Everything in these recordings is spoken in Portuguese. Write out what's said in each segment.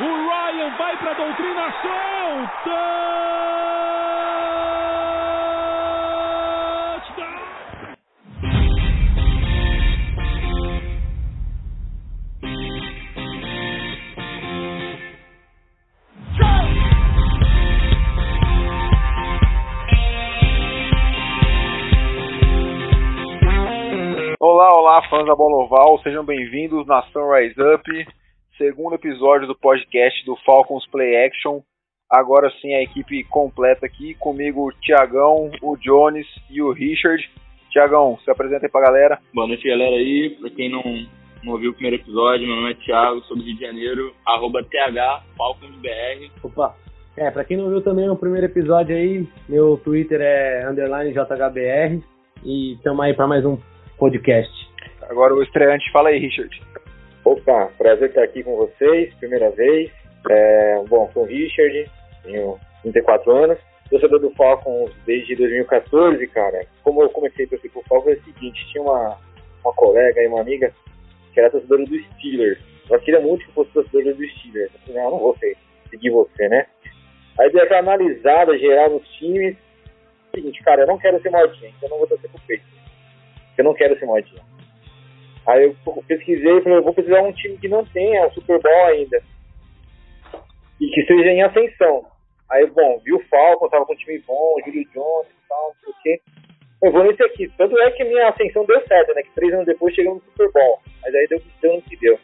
O Ryan vai para a doutrinação. Olá, olá, fãs da Bola Oval, sejam bem-vindos na Sunrise Up, segundo episódio do podcast do Falcons Play Action. Agora sim a equipe completa aqui, comigo o Tiagão, o Jones e o Richard. Tiagão, se apresenta aí pra galera. Boa noite, galera aí. Pra quem não, não ouviu o primeiro episódio, meu nome é Thiago, sou do Rio de Janeiro, arroba THFalconsBR. Opa, é, pra quem não viu também o primeiro episódio aí, meu Twitter é underline JHBR e estamos aí pra mais um podcast. Agora o estreante, fala aí, Richard. Opa, prazer estar aqui com vocês, primeira vez. É, bom, sou o Richard, tenho 34 anos, torcedor do Falcons desde 2014, cara. Como eu comecei a torcer pro Falcons, é o seguinte, tinha uma, uma colega e uma amiga que era torcedora do Steelers. Ela queria muito que fosse torcedora do Steelers. Eu falei, não, não vou ser, seguir você, né? Aí dei aquela analisada geral nos times. Seguinte, cara, eu não quero ser modinha, então eu não vou torcer pro peito. Eu não quero ser modinha. Aí eu pesquisei e falei, eu vou precisar de um time que não tenha o Super Bowl ainda. E que seja em ascensão. Aí, bom, vi o Falcon, tava com um time bom, o Julio Jones e tal, não sei o quê. Eu vou nesse aqui. Tanto é que minha ascensão deu certo, né? Que três anos depois chegamos no Super Bowl. Mas aí deu, no que deu.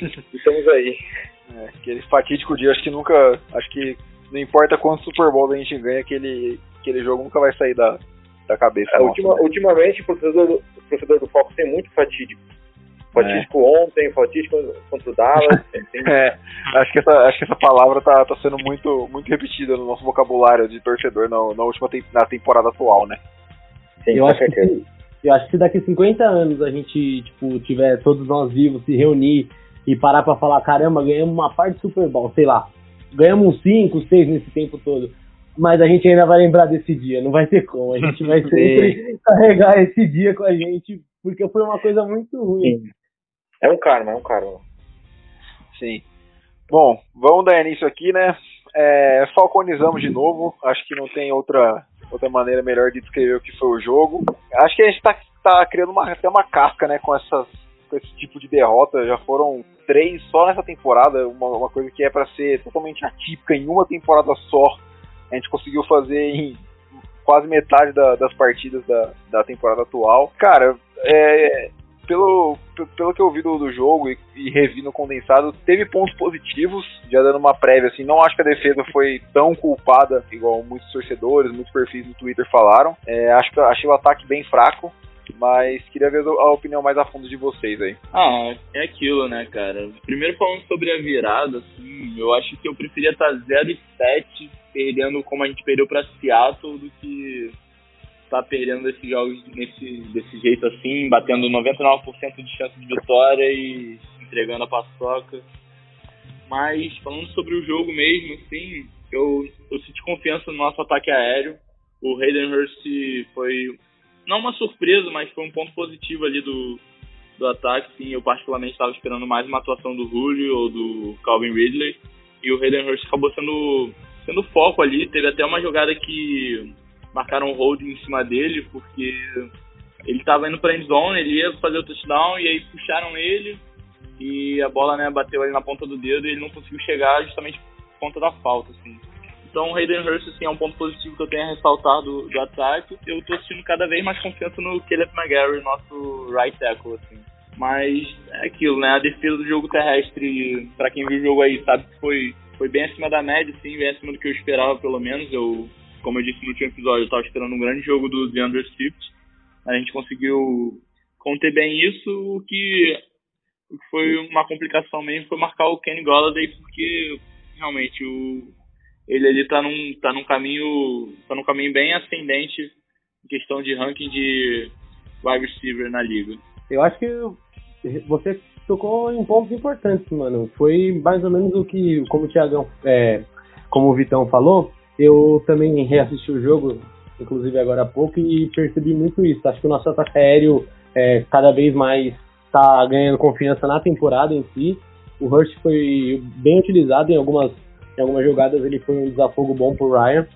Estamos aí. É, aquele fatídico dia, acho que nunca. Acho que não importa quantos Super Bowl a gente ganha, aquele, aquele jogo nunca vai sair da, da cabeça. É, nossa, ultima, né? ultimamente, o torcedor, do- o torcedor do tem muito fatídico. Fatídico ontem, fatídico contra o Dallas. É, acho que essa, acho que essa palavra tá, tá sendo muito, muito repetida no nosso vocabulário de torcedor na, na última tem- na temporada atual, né? Sim, eu, com acho que, certeza. se- eu acho que se daqui 50 anos a gente, tipo, tiver todos nós vivos, se reunir e parar pra falar, caramba, ganhamos uma parte do Super Bowl, sei lá, ganhamos uns 5, 6 nesse tempo todo. Mas a gente ainda vai lembrar desse dia, não vai ter como. A gente vai sempre carregar esse dia com a gente, porque foi uma coisa muito ruim. Sim. É um karma, é um karma. Sim. Bom, vamos dar início aqui, né? É, falconizamos de novo. Acho que não tem outra, outra maneira melhor de descrever o que foi o jogo. Acho que a gente tá, tá criando uma, até uma casca, né? Com, essas, com esse tipo de derrota. Já foram três só nessa temporada. Uma, uma coisa que é para ser totalmente atípica em uma temporada só. A gente conseguiu fazer em quase metade da- das partidas da, da temporada atual. Cara, é, pelo, pelo que eu vi do, do jogo e, e revi no condensado, teve pontos positivos, já dando uma prévia, assim, não acho que a defesa foi tão culpada, igual muitos torcedores, muitos perfis no Twitter falaram. É, acho que achei o ataque bem fraco, mas queria ver a opinião mais a fundo de vocês aí. Ah, é aquilo, né, cara? Primeiro falando sobre a virada, assim, eu acho que eu preferia estar 0 e 7 perdendo como a gente perdeu pra Seattle do que estar perdendo esses jogos nesse, desse jeito assim, batendo 99% de chance de vitória e entregando a paçoca. Mas falando sobre o jogo mesmo, assim, eu, eu senti confiança no nosso ataque aéreo. O Hayden Hurst foi não uma surpresa, mas foi um ponto positivo ali do, do ataque. Sim, eu particularmente estava esperando mais uma atuação do Julio ou do Calvin Ridley. E o Hayden Hurst acabou sendo, sendo foco ali. Teve até uma jogada que marcaram um hold em cima dele, porque ele estava indo para end zone, ele ia fazer o touchdown e aí puxaram ele e a bola né, bateu ali na ponta do dedo e ele não conseguiu chegar justamente por conta da falta. Assim. Então o Hayden Hurst assim, é um ponto positivo que eu tenho a ressaltar do, do ataque. Eu tô sentindo cada vez mais confiança no Caleb McGarry, nosso right tackle. Assim. Mas é aquilo, né? A defesa do jogo terrestre, para quem viu o jogo aí, sabe que foi, foi bem acima da média, sim, bem acima do que eu esperava, pelo menos. Eu, como eu disse no último episódio, eu tava esperando um grande jogo do DeAndre Swift. A gente conseguiu conter bem isso, o que, foi uma complicação mesmo foi marcar o Kenny Golladay, porque realmente o, ele ali tá num, tá num caminho. tá num caminho bem ascendente em questão de ranking de wide receiver na liga. Eu acho que você tocou em pontos importantes, mano. Foi mais ou menos o que, como o Thiagão, é, como o Vitão falou, eu também reassisti o jogo, inclusive agora há pouco, e percebi muito isso. Acho que o nosso ataque aéreo é, cada vez mais está ganhando confiança na temporada em si. o Hurst foi bem utilizado em algumas, em algumas jogadas, ele foi um desafogo bom pro Ryan.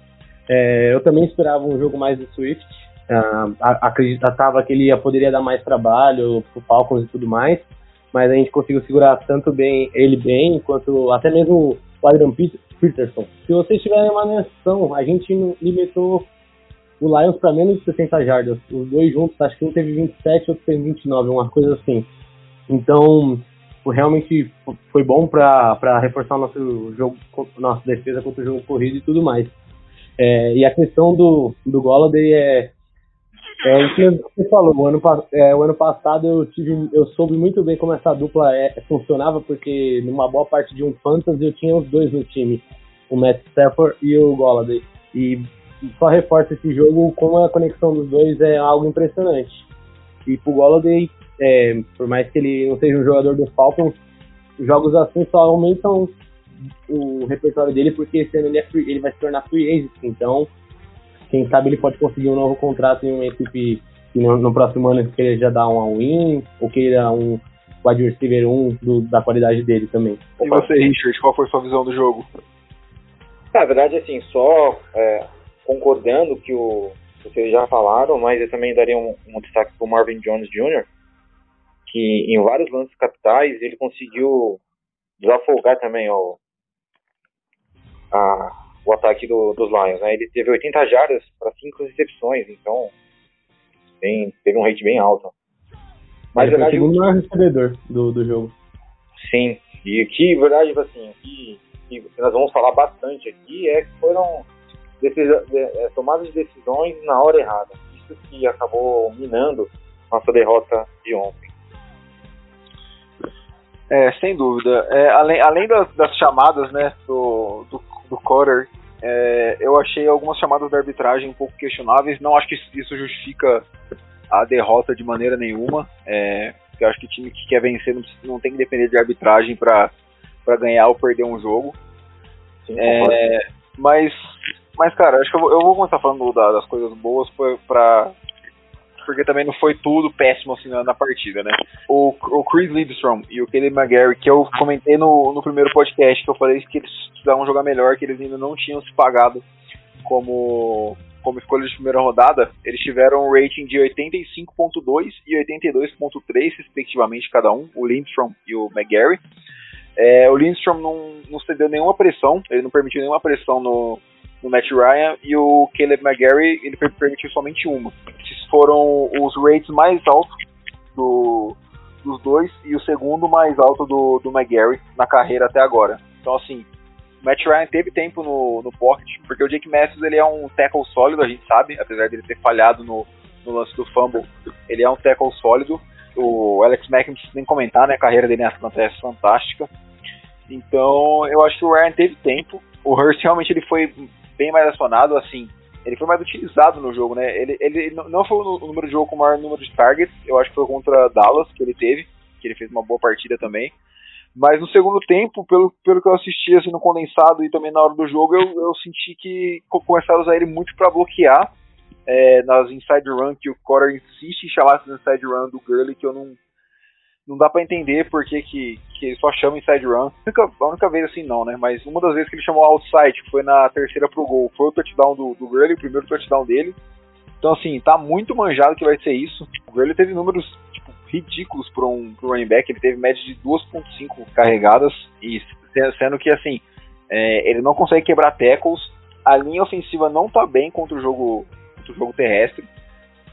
É, eu também esperava um jogo mais do Swift. Uh, acreditava que ele poderia dar mais trabalho pro Falcons e tudo mais, mas a gente conseguiu segurar tanto bem ele bem, quanto até mesmo o Adrian Peterson. Se vocês tiverem uma noção, a gente limitou o Lions para menos de 60 jardas. Os dois juntos, acho que um teve 27, outro teve 29, uma coisa assim. Então, realmente foi bom para reforçar o nosso jogo, nossa defesa contra o jogo corrido e tudo mais. É, e a questão do, do Golladay é, é o que você falou. O ano, é, o ano passado eu tive, eu soube muito bem como essa dupla é, funcionava, porque numa boa parte de um fantasy eu tinha os dois no time, o Matt Stafford e o Golladay. E só reforça esse jogo como a conexão dos dois é algo impressionante. E pro Golladay, é, por mais que ele não seja um jogador do Falcons, jogos assim só aumentam o repertório dele, porque esse ano ele, é free, ele vai se tornar free agent. Então, quem sabe ele pode conseguir um novo contrato em uma equipe que no, no próximo ano ele já dá um all-in, ou queira um wide receiver 1 do, da qualidade dele também. E você, Richard, qual foi sua visão do jogo? Na verdade, assim, só é, concordando que o, vocês já falaram, mas eu também daria um, um destaque para o Marvin Jones Jr., que em vários lances capitais ele conseguiu desafogar também o, a, o ataque do, dos Lions. Né? Ele teve 80 jardas para 5 recepções, então bem, teve um rate bem alto. Mas, ele verdade, foi o segundo maior recebedor do, do jogo. Sim, e que, verdade, assim, que, que nós vamos falar bastante aqui é que foram é, tomadas de decisões na hora errada. Isso que acabou minando nossa derrota de ontem. É, sem dúvida. É, além além das, das, chamadas né, do, do, do Cotter, é, eu achei algumas chamadas da arbitragem um pouco questionáveis. Não acho que isso justifica a derrota de maneira nenhuma. É, eu acho que o time que quer vencer não, não tem que depender de arbitragem para ganhar ou perder um jogo. Sim, é, mas mas, cara, acho que eu vou, eu vou começar falando da, das coisas boas pra, porque também não foi tudo péssimo assim na, na partida, né? O, o Chris Lidstrom e o Caleb McGarry, que eu comentei no, no primeiro podcast, que eu falei que eles precisavam jogar melhor, que eles ainda não tinham se pagado como, como escolha de primeira rodada, eles tiveram um rating de 85.2 e 82.3, respectivamente, cada um, o Lindstrom e o McGarry. É, o Lindstrom não, não cedeu nenhuma pressão, ele não permitiu nenhuma pressão no, no Matt Ryan e o Caleb McGarry ele permitiu somente uma. Esses foram os rates mais altos do, dos dois e o segundo mais alto do, do McGarry na carreira até agora. Então assim, o Matt Ryan teve tempo no, no pocket, porque o Jake Matthews ele é um tackle sólido, a gente sabe, apesar dele ter falhado no, no lance do fumble, ele é um tackle sólido. O Alex Mack não precisa nem comentar, né? A carreira dele nessa é fantástica. Então, eu acho que o Ryan teve tempo. O Hurst realmente ele foi bem mais acionado, assim, ele foi mais utilizado no jogo, né? Ele, ele não foi o número de jogo com o maior número de targets, eu acho que foi contra Dallas que ele teve, que ele fez uma boa partida também. Mas no segundo tempo, pelo, pelo que eu assisti assim, no condensado e também na hora do jogo, eu, eu senti que começaram a usar ele muito para bloquear é, nas inside run, que o Cotter insiste em chamar essas inside run do Gurley, que eu não, não dá para entender por que, que, que ele só chama inside run. A única, a única, vez assim não, né? Mas uma das vezes que ele chamou outside, que foi na terceira pro gol, foi o touchdown do, do Gurley, o primeiro touchdown dele. Então, assim, tá muito manjado que vai ser isso. O Gurley teve números tipo, ridículos para um pro running back, ele teve média de 2.5 carregadas, e sendo que, assim, é, ele não consegue quebrar tackles, a linha ofensiva não tá bem contra o jogo, contra o jogo terrestre.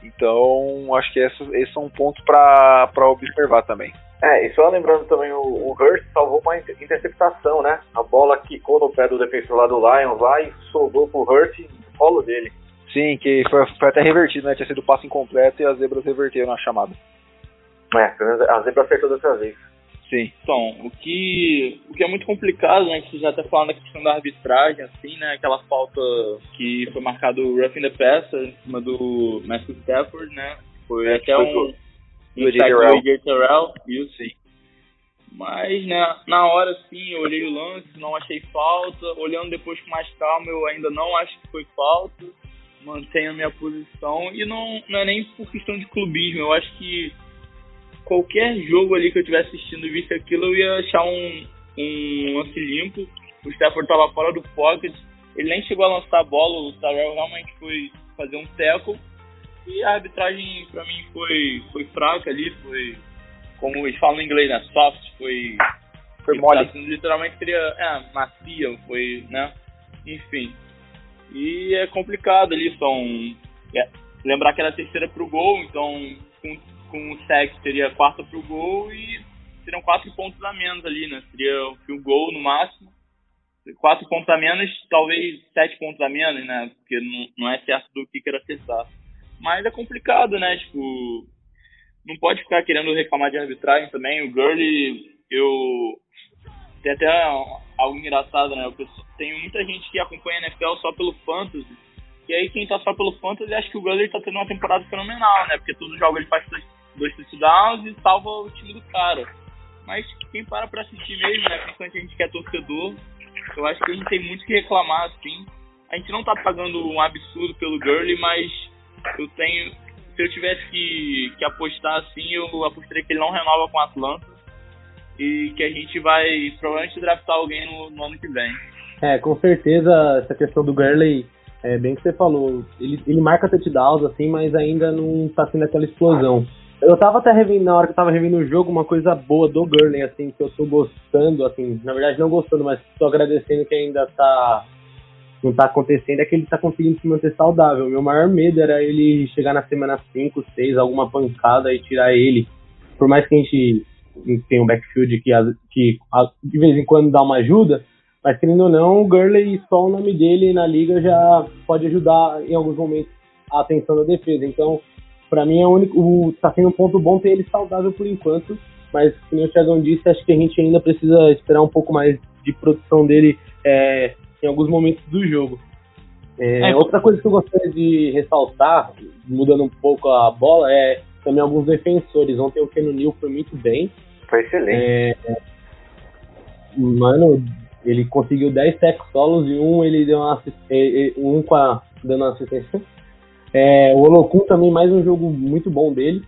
Então, acho que esse, esse é um ponto para observar também. É, e só lembrando também, o, o Hurst salvou uma interceptação, né? A bola quicou no pé do defensor lá do Lions lá e sobrou pro Hurst no colo dele. Sim, que foi, foi até revertido, né? Tinha sido passo incompleto e as zebras reverteram na chamada. É, a zebra acertou dessa vez. Sim. Então, o que, o que é muito complicado, né, que você já até falando da questão da arbitragem, assim, né, aquela falta que foi marcado o rough in the passer em cima do Matthew Stafford, né, foi é, até um, do AJ Terrell, isso. Sim. Mas, né, na hora, sim, eu olhei o lance, não achei falta, olhando depois com mais calma, eu ainda não acho que foi falta, mantenho a minha posição, e não, não é nem por questão de clubismo, eu acho que qualquer jogo ali que eu tivesse assistindo e visse aquilo, eu ia achar um, um lance limpo. O Stafford tava fora do pocket, ele nem chegou a lançar a bola, o Tarell realmente foi fazer um tackle. E a arbitragem para mim foi, foi fraca ali, foi, como eles falam em inglês, né? Soft, foi. Foi mole. Literalmente seria. É, macia, foi, né? Enfim. E é complicado ali, são. É, lembrar que era a terceira pro gol, então com, com o sec seria quarta pro gol e seriam quatro pontos a menos ali, né? Seria o gol no máximo. Quatro pontos a menos, talvez sete pontos a menos, né? Porque não, não é certo do que quer acertar. Mas é complicado, né? Tipo, não pode ficar querendo reclamar de arbitragem também. O Gurley, eu. Tem até algo engraçado, né? Eu tenho muita gente que acompanha a NFL só pelo Fantasy. E aí quem tá só pelo Fantasy acha que o Gurley tá tendo uma temporada fenomenal, né? Porque todo jogo ele faz dois touchdowns e salva o time do cara. Mas quem para pra assistir mesmo, né? Principalmente a gente que é torcedor, eu acho que a gente tem muito que reclamar, assim. A gente não tá pagando um absurdo pelo Gurley, mas eu tenho. Se eu tivesse que, que apostar assim, eu apostaria que ele não renova com o Atlanta e que a gente vai provavelmente draftar alguém no, no ano que vem. É, com certeza essa questão do Gurley, é bem que você falou, ele, ele marca touchdowns assim, mas ainda não tá sendo aquela explosão. Eu tava até revendo, na hora que eu tava revendo o jogo, uma coisa boa do Gurley, assim, que eu tô gostando, assim, na verdade não gostando, mas tô agradecendo que ainda tá não tá acontecendo é que ele tá conseguindo se manter saudável. Meu maior medo era ele chegar na semana 5, 6, alguma pancada e tirar ele. Por mais que a gente tenha um backfield que, que de vez em quando dá uma ajuda, mas querendo ou não, o Gurley, só o nome dele na liga já pode ajudar em alguns momentos a atenção da defesa. Então, para mim, é o único, o, tá sendo um ponto bom ter ele saudável por enquanto, mas como o Thiagão disse, acho que a gente ainda precisa esperar um pouco mais de produção dele é, em alguns momentos do jogo. É, é, outra coisa que eu gostaria de ressaltar, mudando um pouco a bola, é também alguns defensores. Ontem o Keno Neal foi muito bem. Foi excelente. É, mano, ele conseguiu 10 sacks solos e um ele deu uma um com a, dando uma assistência. É, o Olokun também, mais um jogo muito bom dele.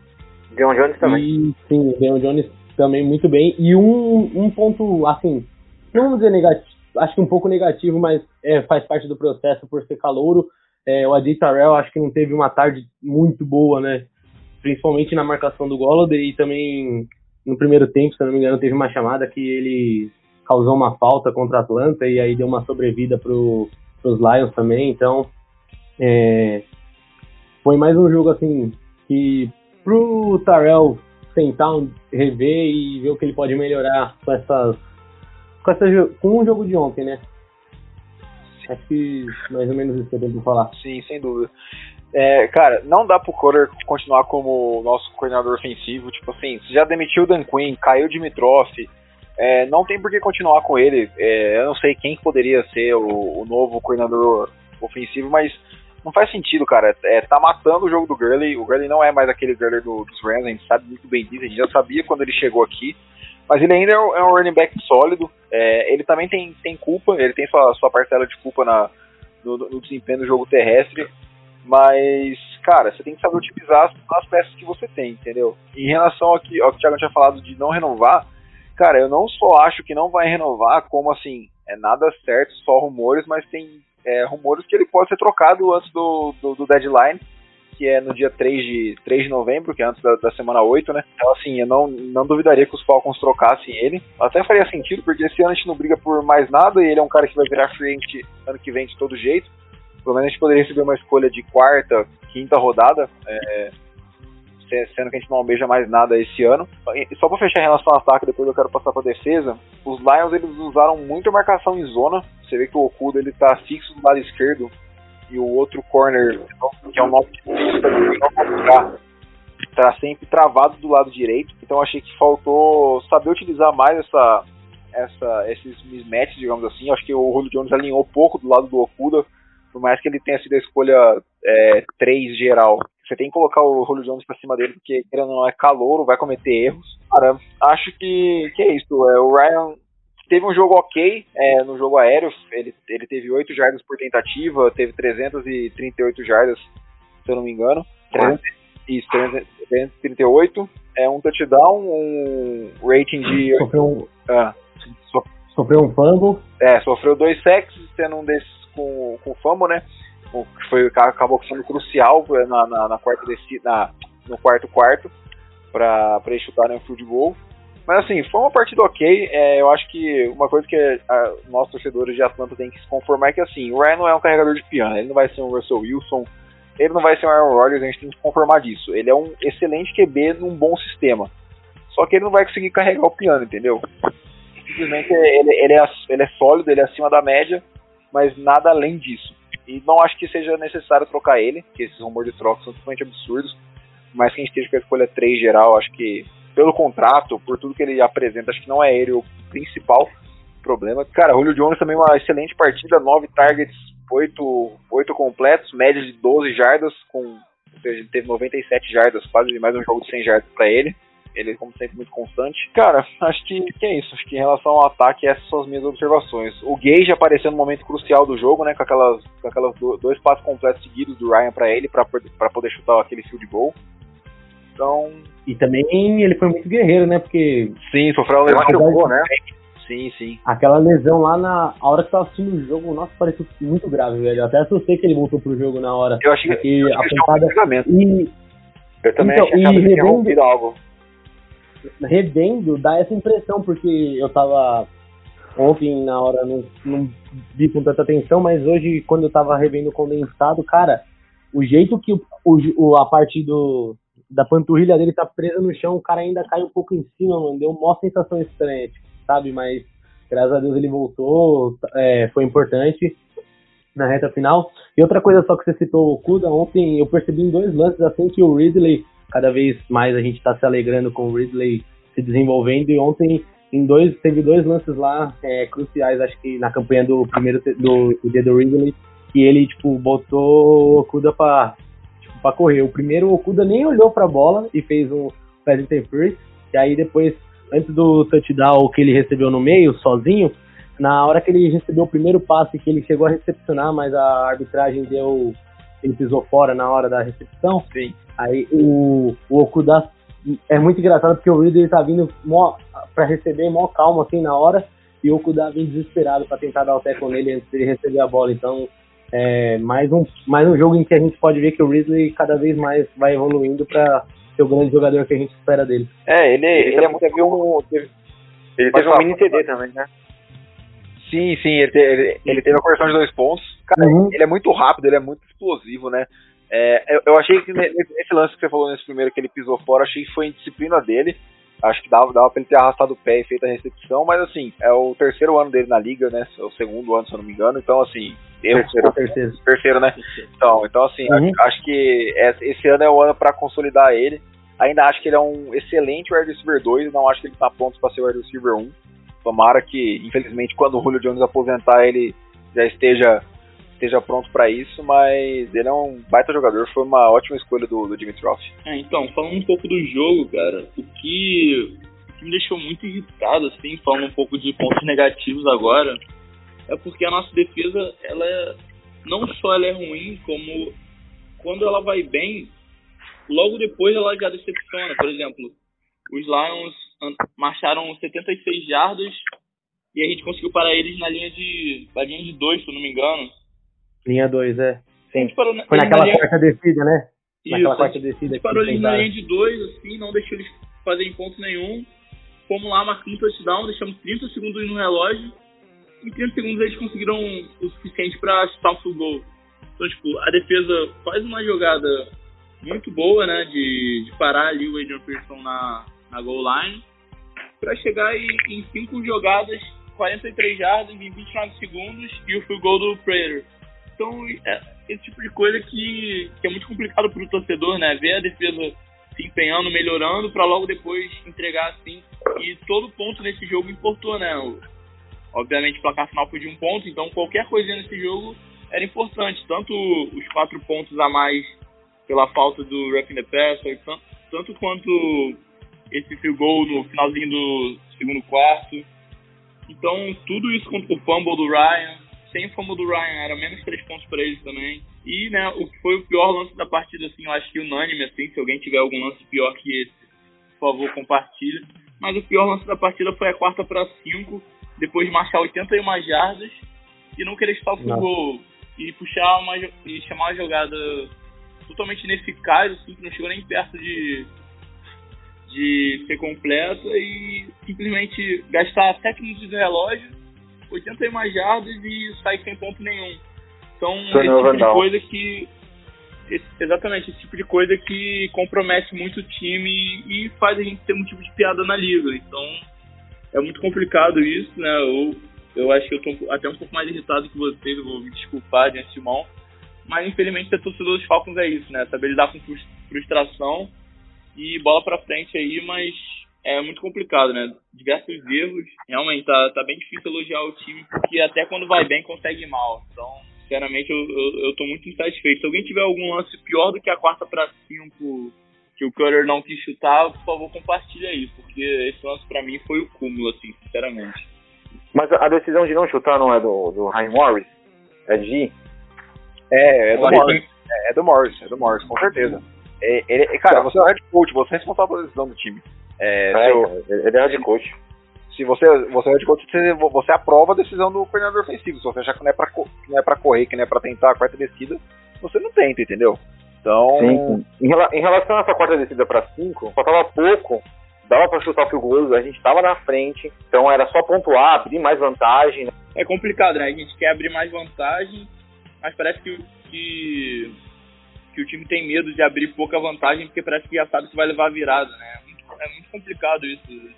Deon Jones também. E, sim, Deon Jones também muito bem. E um, um ponto, assim, não vamos dizer negativo, acho que um pouco negativo, mas é, faz parte do processo por ser calouro. É, o Adi Tarell acho que não teve uma tarde muito boa, né? Principalmente na marcação do Golladay e também no primeiro tempo, se não me engano, teve uma chamada que ele causou uma falta contra a Atlanta e aí deu uma sobrevida para os Lions também. Então, é, foi mais um jogo assim que pro Tarell sentar, rever e ver o que ele pode melhorar com essas com, essa, com o jogo de ontem, né? Acho que mais ou menos isso que eu tenho que falar. Sim, sem dúvida. É, cara, não dá pro Coder continuar como nosso coordenador ofensivo. Tipo assim, já demitiu o Dan Quinn, caiu o Dimitrov. É, não tem por que continuar com ele. É, eu não sei quem poderia ser o, o, novo coordenador ofensivo, mas não faz sentido, cara. É, tá matando o jogo do Gurley. O Gurley não é mais aquele Gurley do, dos Rams, a gente sabe muito bem disso. A gente já sabia quando ele chegou aqui. Mas ele ainda é um, é running back sólido. É, ele também tem, tem culpa, ele tem sua, sua parcela de culpa na, no, no, desempenho do jogo terrestre. Mas, cara, você tem que saber utilizar as, as peças que você tem, entendeu? Em relação ao que, ao que o Thiago tinha falado de não renovar, cara, eu não só acho que não vai renovar, como assim, é nada certo, só rumores, mas tem é, rumores que ele pode ser trocado antes do, do, do deadline que é no dia 3 de, 3 de novembro, que é antes da, da, semana 8, né? Então, assim, eu não, não duvidaria que os Falcons trocassem ele. Até faria sentido, porque esse ano a gente não briga por mais nada e ele é um cara que vai virar frente ano que vem de todo jeito. Pelo menos a gente poderia receber uma escolha de quarta, quinta rodada, é, sendo que a gente não almeja mais nada esse ano. E só para fechar em relação ao ataque, depois eu quero passar para defesa. Os Lions eles usaram muito marcação em zona. Você vê que o Okuda ele tá fixo do lado esquerdo e o outro corner, que é o nosso está sempre travado do lado direito. Então achei que faltou saber utilizar mais essa, essa, esses mismatches, digamos assim. Acho que o Julio Jones alinhou pouco do lado do Okuda, por mais que ele tenha sido a escolha é, 3 geral. Você tem que colocar o Julio Jones pra cima dele, porque ele não é calouro, vai cometer erros. Cara, acho que, que é isso. É, o Ryan Teve um jogo ok é, no jogo aéreo, ele, ele teve 8 jardas por tentativa, teve 338 jardas, se eu não me engano. Isso, 338. É um touchdown, um rating de. Sofreu um, Ah, so- sofreu um fumble. é, sofreu dois sacks, sendo um desses com, com fumble, né? Que foi, acabou sendo crucial na, na, na quarta desse, na, no quarto quarto para eles chutarem o field goal. Mas assim, foi uma partida ok. É, eu acho que uma coisa que a, nós torcedores de Atlanta tem que se conformar é que assim, o Ryan não é um carregador de piano, ele não vai ser um Russell Wilson, ele não vai ser um Aaron Rodgers, a gente tem que se conformar disso. Ele é um excelente QB num bom sistema. Só que ele não vai conseguir carregar o piano, entendeu? Simplesmente ele, ele, é, ele é sólido, ele é acima da média, mas nada além disso. E não acho que seja necessário trocar ele, porque esses rumores de troca são totalmente absurdos. Mas quem esteja com a escolha 3 geral, acho que pelo contrato, por tudo que ele apresenta, acho que não é ele o principal problema. Cara, Julio Jones também uma excelente partida, 9 targets, 8, 8 completos, média de 12 jardas, com, ou seja, ele teve 97 jardas, quase mais um jogo de 100 jardas para ele. Ele, como sempre, muito constante. Cara, acho que, que é isso. Acho que em relação ao ataque, essas são as minhas observações. O Gage apareceu no momento crucial do jogo, né? Com aquelas, com aquelas do- dois passos completos seguidos do Ryan para ele, para poder chutar aquele field goal. Então, E também ele foi muito guerreiro, né? Porque sim, sofreu uma lesão. machucou, né? Sim, sim. aquela lesão lá na a hora que tava assistindo o jogo, nossa, pareceu muito grave, velho. Eu até assustei que ele voltou pro jogo na hora. Eu achei, Porque eu achei a que um pancada. ligamento. E Eu também Então, achei que tinha revendo- rompido algo. Revendo, dá essa impressão, porque eu tava ontem na hora, não, não vi com tanta atenção, mas hoje, quando eu tava revendo condensado, cara, o jeito que o, o, a parte do, da panturrilha dele tá presa no chão, o cara ainda cai um pouco em cima, mano, deu uma sensação estranha, tipo, sabe, mas graças a Deus ele voltou, é, foi importante na reta final. E outra coisa só que você citou, o Kuda, ontem eu percebi em dois lances assim que o Ridley, cada vez mais a gente tá se alegrando com o Ridley se desenvolvendo. E ontem em dois teve dois lances lá é, cruciais acho que na campanha do primeiro do, do do Ridley que ele tipo botou o Okuda pra, tipo, pra correr. O primeiro o Okuda nem olhou pra bola e fez um pass interference. E aí depois antes do touchdown que ele recebeu no meio sozinho na hora que ele recebeu o primeiro passe que ele chegou a recepcionar mas a arbitragem deu ele pisou fora na hora da recepção Sim. Aí o, o Okuda é muito engraçado porque o Ridley tá vindo pra receber mó calmo assim na hora e o Okuda vem desesperado pra tentar dar o tackle nele antes dele receber a bola. Então é mais um, mais um jogo em que a gente pode ver que o Ridley cada vez mais vai evoluindo pra ser o grande jogador que a gente espera dele. É, ele, ele, Ele é muito. Teve um, teve- Ele teve um mini TD também, né? sim, sim, ele, te- ele, ele teve a correção de dois pontos. Cara, Uhum. ele é muito rápido, ele é muito explosivo, né? É, eu, eu achei que nesse lance que você falou nesse primeiro que ele pisou fora, achei que foi indisciplina dele. Acho que dava, dava pra ele ter arrastado o pé e feito a recepção, mas assim, é o terceiro ano dele na liga, né? É o segundo ano, se eu não me engano, então assim, erro Com certeza. terceiro, né? Então, então assim, Uhum. acho, acho que esse esse ano é o ano pra consolidar ele. Ainda acho que ele é um excelente wide receiver 2, não acho que ele tá pronto pra ser wide receiver 1. Tomara que, infelizmente, quando o Julio Jones aposentar, ele já esteja esteja pronto pra isso, mas ele é um baita jogador, foi uma ótima escolha do, do Jimmy Trout. É, então, falando um pouco do jogo, cara, o que, o que me deixou muito irritado, assim, falando um pouco de pontos negativos agora, é porque a nossa defesa, ela é, não só ela é ruim, como quando ela vai bem, logo depois ela já decepciona. Por exemplo, os Lions marcharam 76 jardas e a gente conseguiu parar eles na linha de, na linha de dois, se eu não me engano. Linha 2, é. Na, Foi eles na naquela linha- quarta descida, né? Naquela Isso, quarta a gente descida parou eles eles na linha de dois, assim, não deixou eles fazerem ponto nenhum. Fomos lá, marcamos touchdown, deixamos 30 segundos no relógio. Em 30 segundos eles conseguiram o suficiente pra chutar field goal. Então, tipo, a defesa faz uma jogada muito boa, né, de, de parar ali o Adrian Pearson na, na goal line, pra chegar em, em cinco jogadas, 43 jardas em 29 segundos e o field goal do Prater. Então, é esse tipo de coisa que, que é muito complicado pro torcedor, né? Ver a defesa se empenhando, melhorando, pra logo depois entregar assim. E todo ponto nesse jogo importou, né? O- obviamente, o placar final foi de um ponto, então qualquer coisinha nesse jogo era importante. Tanto os quatro pontos a mais pela falta do roughing the tanto, tanto quanto esse field goal no finalzinho do segundo quarto. Então, tudo isso contra o fumble do Ryan, sem o fumble do Ryan, era menos 3 pontos para eles também. E, né, o que foi o pior lance da partida, assim, eu acho que unânime, assim, se alguém tiver algum lance pior que esse, por favor, compartilhe. Mas o pior lance da partida foi a quarta para 5, depois de marchar 81 jardas e não querer estar o gol e puxar uma e chamar uma jogada totalmente ineficaz, assim, que não chegou nem perto de de ser completa e simplesmente gastar 7 minutos de relógio, 81 jardas e sair sem ponto nenhum. Então, esse tipo de coisa que. Exatamente, esse tipo de coisa que compromete muito o time e faz a gente ter um tipo de piada na liga. Então, é muito complicado isso, né? Eu, eu acho que eu tô até um pouco mais irritado que vocês, eu vou me desculpar de antemão. Mas, infelizmente, ser torcedor dos Falcons é isso, né? Saber lidar com frustração e bola pra frente aí, mas é muito complicado, né? Diversos erros. Realmente, tá, tá bem difícil elogiar o time, porque até quando vai bem consegue mal. Então, sinceramente, eu, eu, eu tô muito insatisfeito. Se alguém tiver algum lance pior do que a quarta para cinco que o Cutter não quis chutar, por favor, compartilha aí, porque esse lance para mim foi o cúmulo, assim, sinceramente. Mas a decisão de não chutar não é do, do Ryan Morris? É de É, é do Morris. É, é do Morris, é do Morris, com certeza. É, ele, cara, você é o head coach, você é responsável pela decisão do time. É, é eu, ele é head coach. Se você, você é head coach, você, você aprova a decisão do coordenador ofensivo. Se você achar que não é pra, que não é pra correr, que não é pra tentar a quarta descida, você não tenta, entendeu? Então. Sim, sim. Em, relação a essa quarta descida pra cinco, faltava pouco. Dava pra chutar o fio gol, a gente tava na frente, então era só pontuar, abrir mais vantagem. É complicado, né? A gente quer abrir mais vantagem, mas parece que, que que o time tem medo de abrir pouca vantagem porque parece que já sabe que vai levar a virada, né? É muito, complicado isso.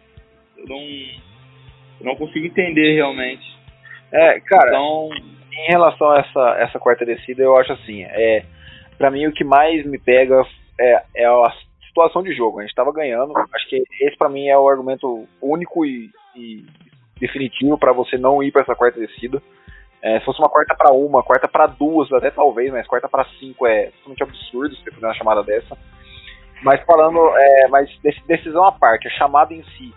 Eu não, eu não consigo entender realmente. É, cara, então, em relação a essa, essa quarta descida, eu acho assim, é, para mim o que mais me pega é, é a situação de jogo. A gente estava ganhando, acho que esse para mim é o argumento único e, e definitivo para você não ir para essa quarta descida. É, se fosse uma quarta para uma, quarta para duas, até talvez, mas quarta para cinco é totalmente absurdo você fazer uma chamada dessa. Mas falando, é, mas decisão à parte, a chamada em si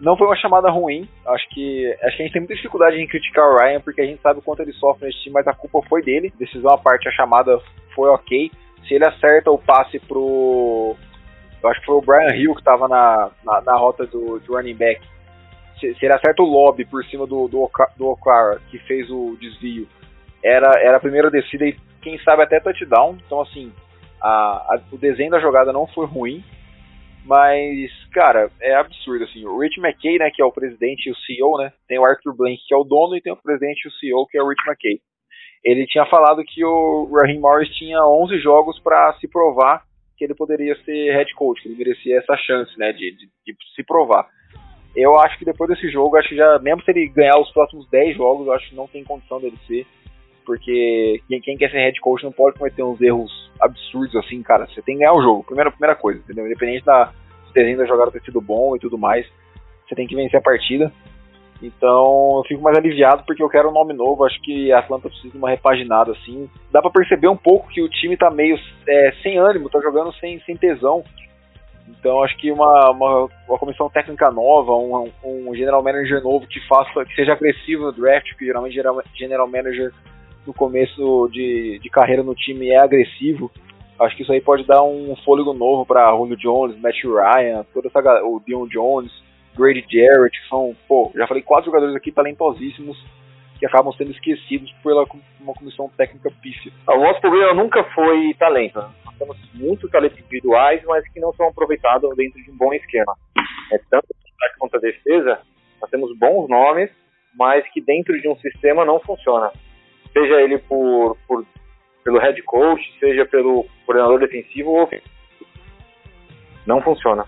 não foi uma chamada ruim. Acho que, acho que a gente tem muita dificuldade em criticar o Ryan porque a gente sabe o quanto ele sofre nesse time, mas a culpa foi dele. Decisão à parte, a chamada foi ok. Se ele acerta o passe pro. Eu acho que foi o Brian Hill que estava na, na, na, rota do, do running back se, se ele acerta o lobby por cima do, do, do Okara, que fez o desvio, era, era a primeira descida e quem sabe até touchdown. Então, assim, a, a, o desenho da jogada não foi ruim, mas, cara, é absurdo, assim. O Rich McKay, né, que é o presidente e o CEO, né, tem o Arthur Blank, que é o dono, e tem o presidente e o CEO, que é o Rich McKay. Ele tinha falado que o Raheem Morris tinha 11 jogos para se provar que ele poderia ser head coach, que ele merecia essa chance, né, de, de, de se provar eu acho que depois desse jogo, acho que já, mesmo se ele ganhar os próximos 10 jogos, acho que não tem condição dele ser. Porque quem, quem quer ser head coach não pode cometer uns erros absurdos assim, cara. Você tem que ganhar o jogo, primeira, primeira coisa, entendeu? Independente da desenho da jogada ter sido bom e tudo mais, você tem que vencer a partida. Então eu fico mais aliviado porque eu quero um nome novo. Acho que a Atlanta precisa de uma repaginada assim. Dá para perceber um pouco que o time tá meio é, sem ânimo, tá jogando sem, sem tesão. Então acho que uma, uma, uma comissão técnica nova, um, um, general manager novo que faça, que seja agressivo no draft, porque geralmente general manager no começo de, de carreira no time é agressivo. Acho que isso aí pode dar um fôlego novo para Julio Jones, Matt Ryan, toda essa o Dion Jones, Grady Jarrett, que são, pô, já falei quatro jogadores aqui talentosíssimos que acabam sendo esquecidos pela uma comissão técnica pífia. O nosso problema nunca foi talento. Né? Nós temos muitos talentos individuais, mas que não são aproveitados dentro de um bom esquema. É tanto ataque quanto a defesa, nós temos bons nomes, mas que dentro de um sistema não funciona. Seja ele por, por pelo head coach, seja pelo coordenador defensivo ou não funciona.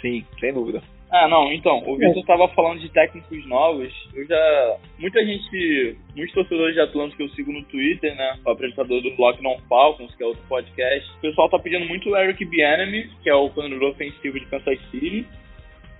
Sim, sem dúvida. Ah, não, então, o Vitor estava falando de técnicos novos. Eu já. Muita gente. Muitos torcedores de Atlanta que eu sigo no Twitter, né? O apresentador do Block Non Falcons, que é outro podcast. O pessoal tá pedindo muito o Eric Bieniemy, que é o coordenador ofensivo de Kansas City,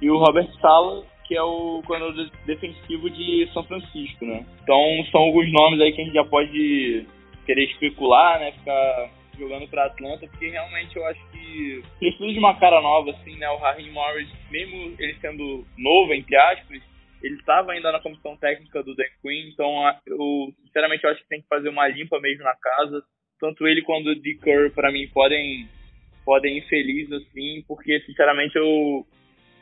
e o Robert Sala, que é o coordenador defensivo de São Francisco, né? Então são alguns nomes aí que a gente já pode querer especular, né? Ficar jogando para Atlanta, porque realmente eu acho que precisa de uma cara nova, assim, né? O Raheem Morris, mesmo ele sendo novo, entre aspas, ele estava ainda na comissão técnica do Dan Quinn, então eu sinceramente eu acho que tem que fazer uma limpa mesmo na casa. Tanto ele quanto o Kerr, para mim, podem, podem ir felizes, assim, porque sinceramente eu,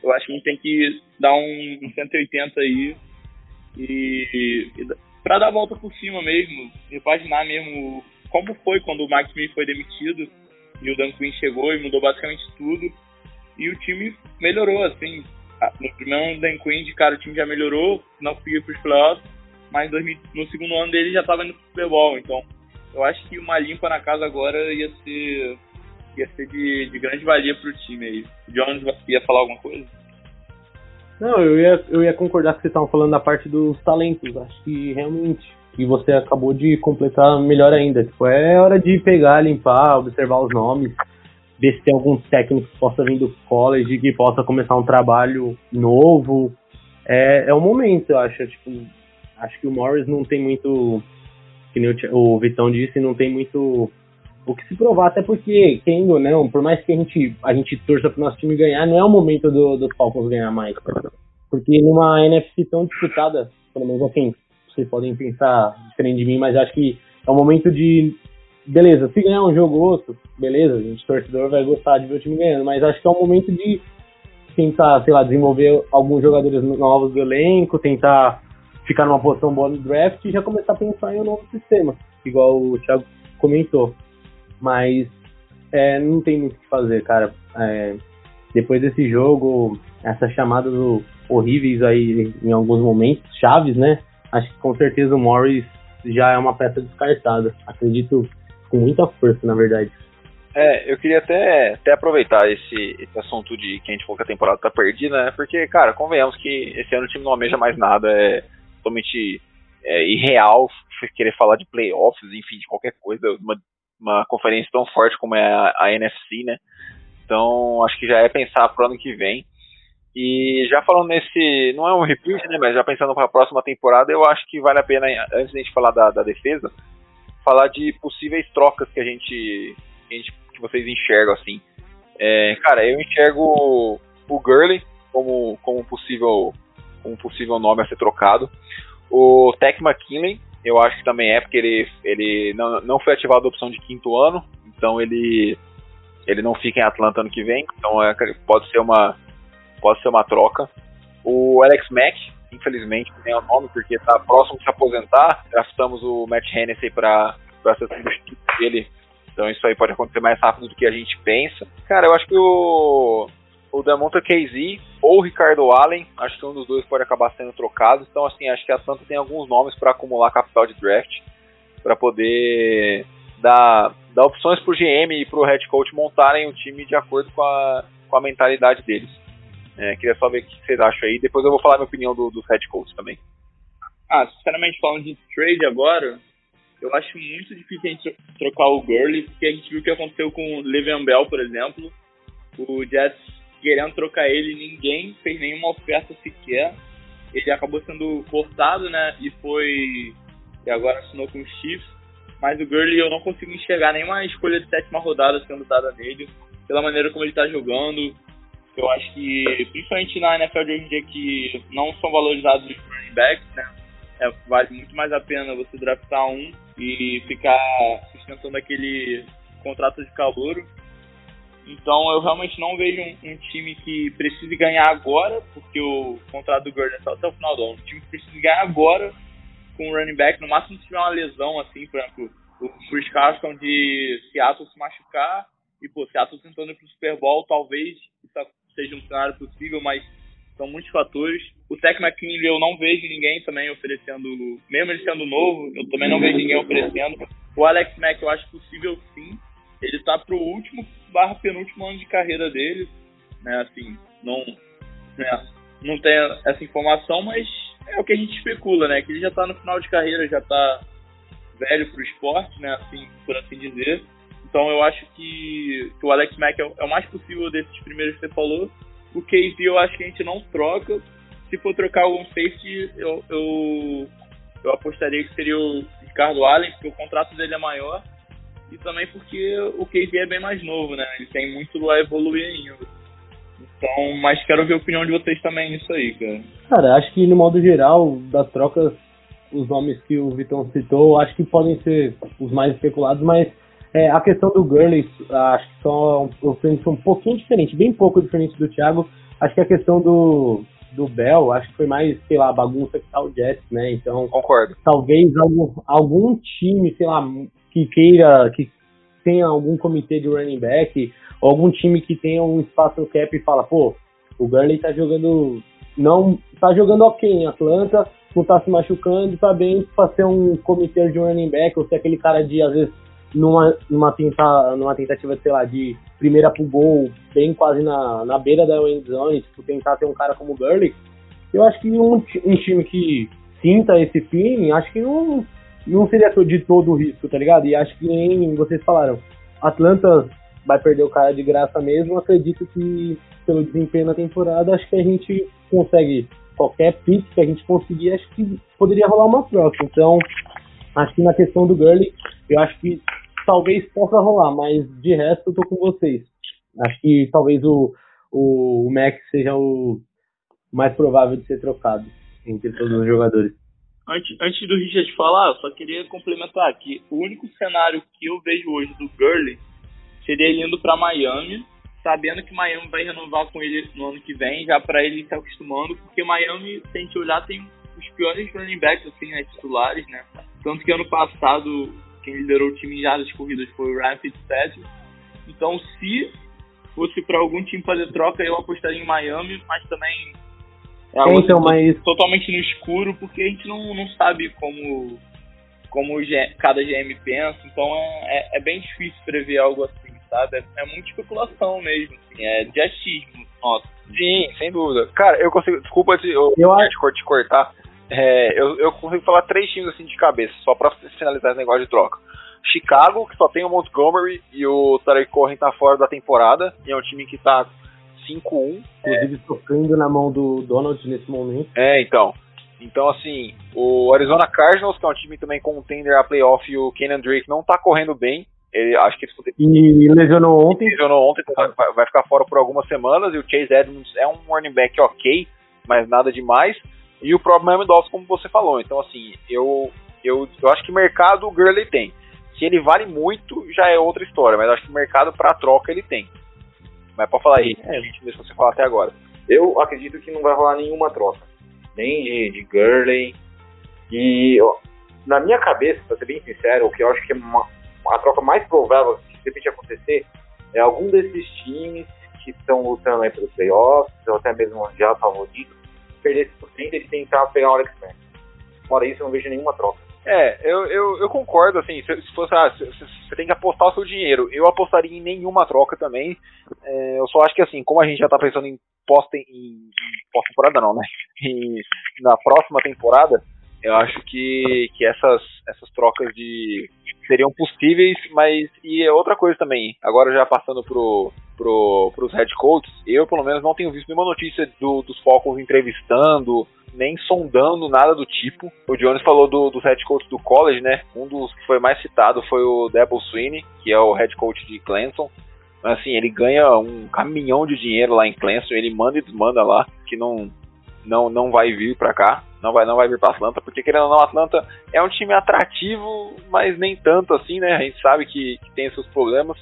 eu acho que a gente tem que dar um, um 180 aí e, e para dar a volta por cima mesmo, repaginar mesmo como foi quando o Mike Smith foi demitido e o Dan Quinn chegou e mudou basicamente tudo. E o time melhorou, assim. No primeiro Dan Quinn, de cara, o time já melhorou, não foi para os playoffs, mas no segundo ano dele já estava indo pro Super Bowl. Então, eu acho que uma limpa na casa agora ia ser, ia ser de, de grande valia para o time aí. O Jones ia falar alguma coisa? Não, eu ia, eu ia concordar que vocês estavam falando da parte dos talentos. Acho que realmente. E você acabou de completar melhor ainda. Tipo, é hora de pegar, limpar, observar os nomes, ver se tem algum técnico que possa vir do college, que possa começar um trabalho novo. É, é o momento, eu acho. Tipo, acho que o Morris não tem muito. Que nem o, o Vitão disse, não tem muito o que se provar, até porque, quem ou não, por mais que a gente, a gente torça pro nosso time ganhar, não é o momento do, do Falcons ganhar mais. Porque numa NFC tão disputada, pelo menos assim, vocês podem pensar diferente de mim, mas acho que é o momento de. Beleza, se ganhar um jogo ou outro, beleza, a gente torcedor vai gostar de ver o time ganhando, mas acho que é o momento de tentar, sei lá, desenvolver alguns jogadores novos do elenco, tentar ficar numa posição boa no draft e já começar a pensar em um novo sistema, igual o Thiago comentou. Mas é, não tem muito o que fazer, cara. É, depois desse jogo, essas chamadas horríveis aí em alguns momentos, chaves, né? Acho que com certeza o Morris já é uma peça descartada. Acredito com muita força, na verdade. É, eu queria até, até aproveitar esse, esse assunto de que a gente falou que a temporada tá perdida, né? Porque, cara, convenhamos que esse ano o time não almeja mais nada, é totalmente é, irreal querer falar de playoffs, enfim, de qualquer coisa, uma uma conferência tão forte como é a, a NFC, né? Então acho que já é pensar para o ano que vem. E já falando nesse, não é um repeat, né? Mas já pensando para a próxima temporada, eu acho que vale a pena, antes de a gente falar da, da defesa, falar de possíveis trocas que a gente, que, a gente, que vocês enxergam assim. É, cara, eu enxergo o Gurley como, como possível um possível nome a ser trocado. O Tech McKinley, eu acho que também é porque ele, ele não, não foi ativado a opção de quinto ano, então ele ele não fica em Atlanta ano que vem, então é, pode ser uma pode ser uma troca. O Alex Mack, infelizmente, não tem o nome porque está próximo de se aposentar. Draftamos o Matt Hennessy para ser substituto dele, então isso aí pode acontecer mais rápido do que a gente pensa. Cara, eu acho que o o Damonta KZ ou o Ricardo Allen, acho que um dos dois pode acabar sendo trocado. Então, assim, acho que a Santa tem alguns nomes para acumular capital de draft, para poder dar, dar opções para o GM e para o head coach montarem o time de acordo com a, com a mentalidade deles. É, queria só ver o que vocês acham aí. Depois eu vou falar a minha opinião do, do head coach também. Ah, sinceramente, falando de trade agora, eu acho muito difícil a gente trocar o Gurley, porque a gente viu o que aconteceu com o Le'Veon Bell, por exemplo. O Jets querendo trocar ele, ninguém fez nenhuma oferta sequer. Ele acabou sendo cortado, né? E foi. E agora assinou com o Chiefs. Mas o Gurley eu não consigo enxergar nenhuma escolha de sétima rodada sendo dada nele, pela maneira como ele tá jogando. Eu acho que, principalmente na NFL de hoje em dia, que não são valorizados os running backs, né? É, vale muito mais a pena você draftar um e ficar sustentando aquele contrato de calor então eu realmente não vejo um, um, time que precise ganhar agora, porque o contrato do Gordon é só até o final do ano. Um time que precise ganhar agora com o running back, no máximo se tiver uma lesão, assim, por exemplo, o Chris Carson de Seattle se machucar e, pô, Seattle tentando ir pro Super Bowl, talvez isso seja um cenário possível, mas são muitos fatores. O Tech McKinley eu não vejo ninguém também oferecendo, mesmo ele sendo novo, eu também não vejo ninguém oferecendo. O Alex Mack eu acho possível sim, ele tá pro último barra penúltimo ano de carreira dele, né? Assim, não, né, não tem essa informação, mas é o que a gente especula, né? Que ele já tá no final de carreira, já tá velho pro esporte, né? Assim, por assim dizer. Então eu acho que, que o Alex Mack é, é o mais possível desses primeiros que você falou. O KZ eu acho que a gente não troca. Se for trocar algum safety, eu, eu, eu apostaria que seria o Ricardo Allen, porque o contrato dele é maior e também porque o KZ é bem mais novo, né? Ele tem muito a evoluir ainda. Então, mas quero ver a opinião de vocês também nisso aí, cara. Cara, acho que no modo geral, das trocas, os nomes que o Vitão citou, acho que podem ser os mais especulados, mas é, a questão do Gurley, acho que são, eu penso um pouquinho diferente, bem pouco diferente do Thiago. Acho que a questão do, do Bell, acho que foi mais, sei lá, bagunça que tá o Jets, né? Então, Concordo. talvez algum, algum time, sei lá, que queira, que tenha algum comitê de running back, ou algum time que tenha um espaço cap e fala, pô, o Gurley tá jogando, não, tá jogando ok em Atlanta, não tá se machucando, tá bem pra ser um comitê de running back, ou ser aquele cara de, às vezes, numa, numa, tenta, numa tentativa, sei lá, de primeira pro gol, bem quase na, na beira da end zone, tipo, tentar ter um cara como o Gurley, eu acho que um, um time que sinta esse feeling, acho que não, não seria de todo o risco, tá ligado? E acho que nem vocês falaram, Atlanta vai perder o cara de graça mesmo, acredito que pelo desempenho na temporada, acho que a gente consegue qualquer pick que a gente conseguir, acho que poderia rolar uma troca. Então, acho que na questão do Gurley, eu acho que talvez possa rolar, mas de resto eu tô com vocês. Acho que talvez o, o, o Max seja o mais provável de ser trocado entre todos os jogadores. Antes, antes do Richard falar, eu só queria complementar que o único cenário que eu vejo hoje do Gurley seria ele indo para Miami, sabendo que Miami vai renovar com ele no ano que vem, já para ele se acostumando, porque Miami, se a gente olhar, tem os piores running backs assim, né, titulares, né? Tanto que ano passado quem liderou o time em jardas corridas foi o Ryan Fitzpatrick. Então, se fosse para algum time fazer troca, eu apostaria em Miami, mas também é algo então, mas... totalmente no escuro, porque a gente não, não sabe como, como cada GM pensa, então é, é, é, bem difícil prever algo assim, sabe? É, é muita especulação mesmo, assim, é de achismo nossa. Sim, sem dúvida. Cara, eu consigo. Desculpa te, eu, eu te, te cortar. É, eu, eu consigo falar três times assim de cabeça, só pra finalizar esse negócio de troca. Chicago, que só tem o Montgomery e o Tarek Cohen tá fora da temporada, e é um time que tá 5-1. Inclusive é. sofrendo na mão do Donald nesse momento. É, então. Então, assim, o Arizona Cardinals, que é um time também contender a playoff, e o Kenan Drake não tá correndo bem. Ele, acho que eles E lesionou ontem. Lesionou ontem, então vai, vai ficar fora por algumas semanas. E o Chase Edmonds é um running back ok, mas nada demais. E o próprio Miami Dolphins, como você falou. Então, assim, eu, eu, eu acho que mercado o Gurley tem. Se ele vale muito, já é outra história, mas acho que mercado para troca ele tem. Mas pode falar aí, é. a gente deixa você falar até agora. Eu acredito que não vai rolar nenhuma troca. Nem de, de Gurley. E na minha cabeça, pra ser bem sincero, o que eu acho que é uma, a troca mais provável que de repente acontecer é algum desses times que estão lutando aí pelos playoffs, ou até mesmo já favoritos, perder esse por e tentar pegar o Alex Mack. Fora isso, eu não vejo nenhuma troca. É, eu, eu, eu concordo, assim, se, se fosse, ah, você tem que apostar o seu dinheiro, eu apostaria em nenhuma troca também, é, eu só acho que assim, como a gente já tá pensando em pós em, em pós-temporada não, né, na próxima temporada, eu acho que, que essas, essas trocas de seriam possíveis, mas e é outra coisa também, agora já passando pro, pro, pros head coaches, eu pelo menos não tenho visto nenhuma notícia do, dos Falcons entrevistando, nem sondando nada do tipo. O Jones falou do, dos head coaches do college, né? Um dos que foi mais citado foi o Debo Sweeney, que é o head coach de Clemson. Assim, ele ganha um caminhão de dinheiro lá em Clemson, ele manda e desmanda lá, que não não não vai vir para cá, não vai não vai vir para Atlanta, porque querendo ou não, Atlanta é um time atrativo, mas nem tanto assim, né? A gente sabe que, que tem seus problemas.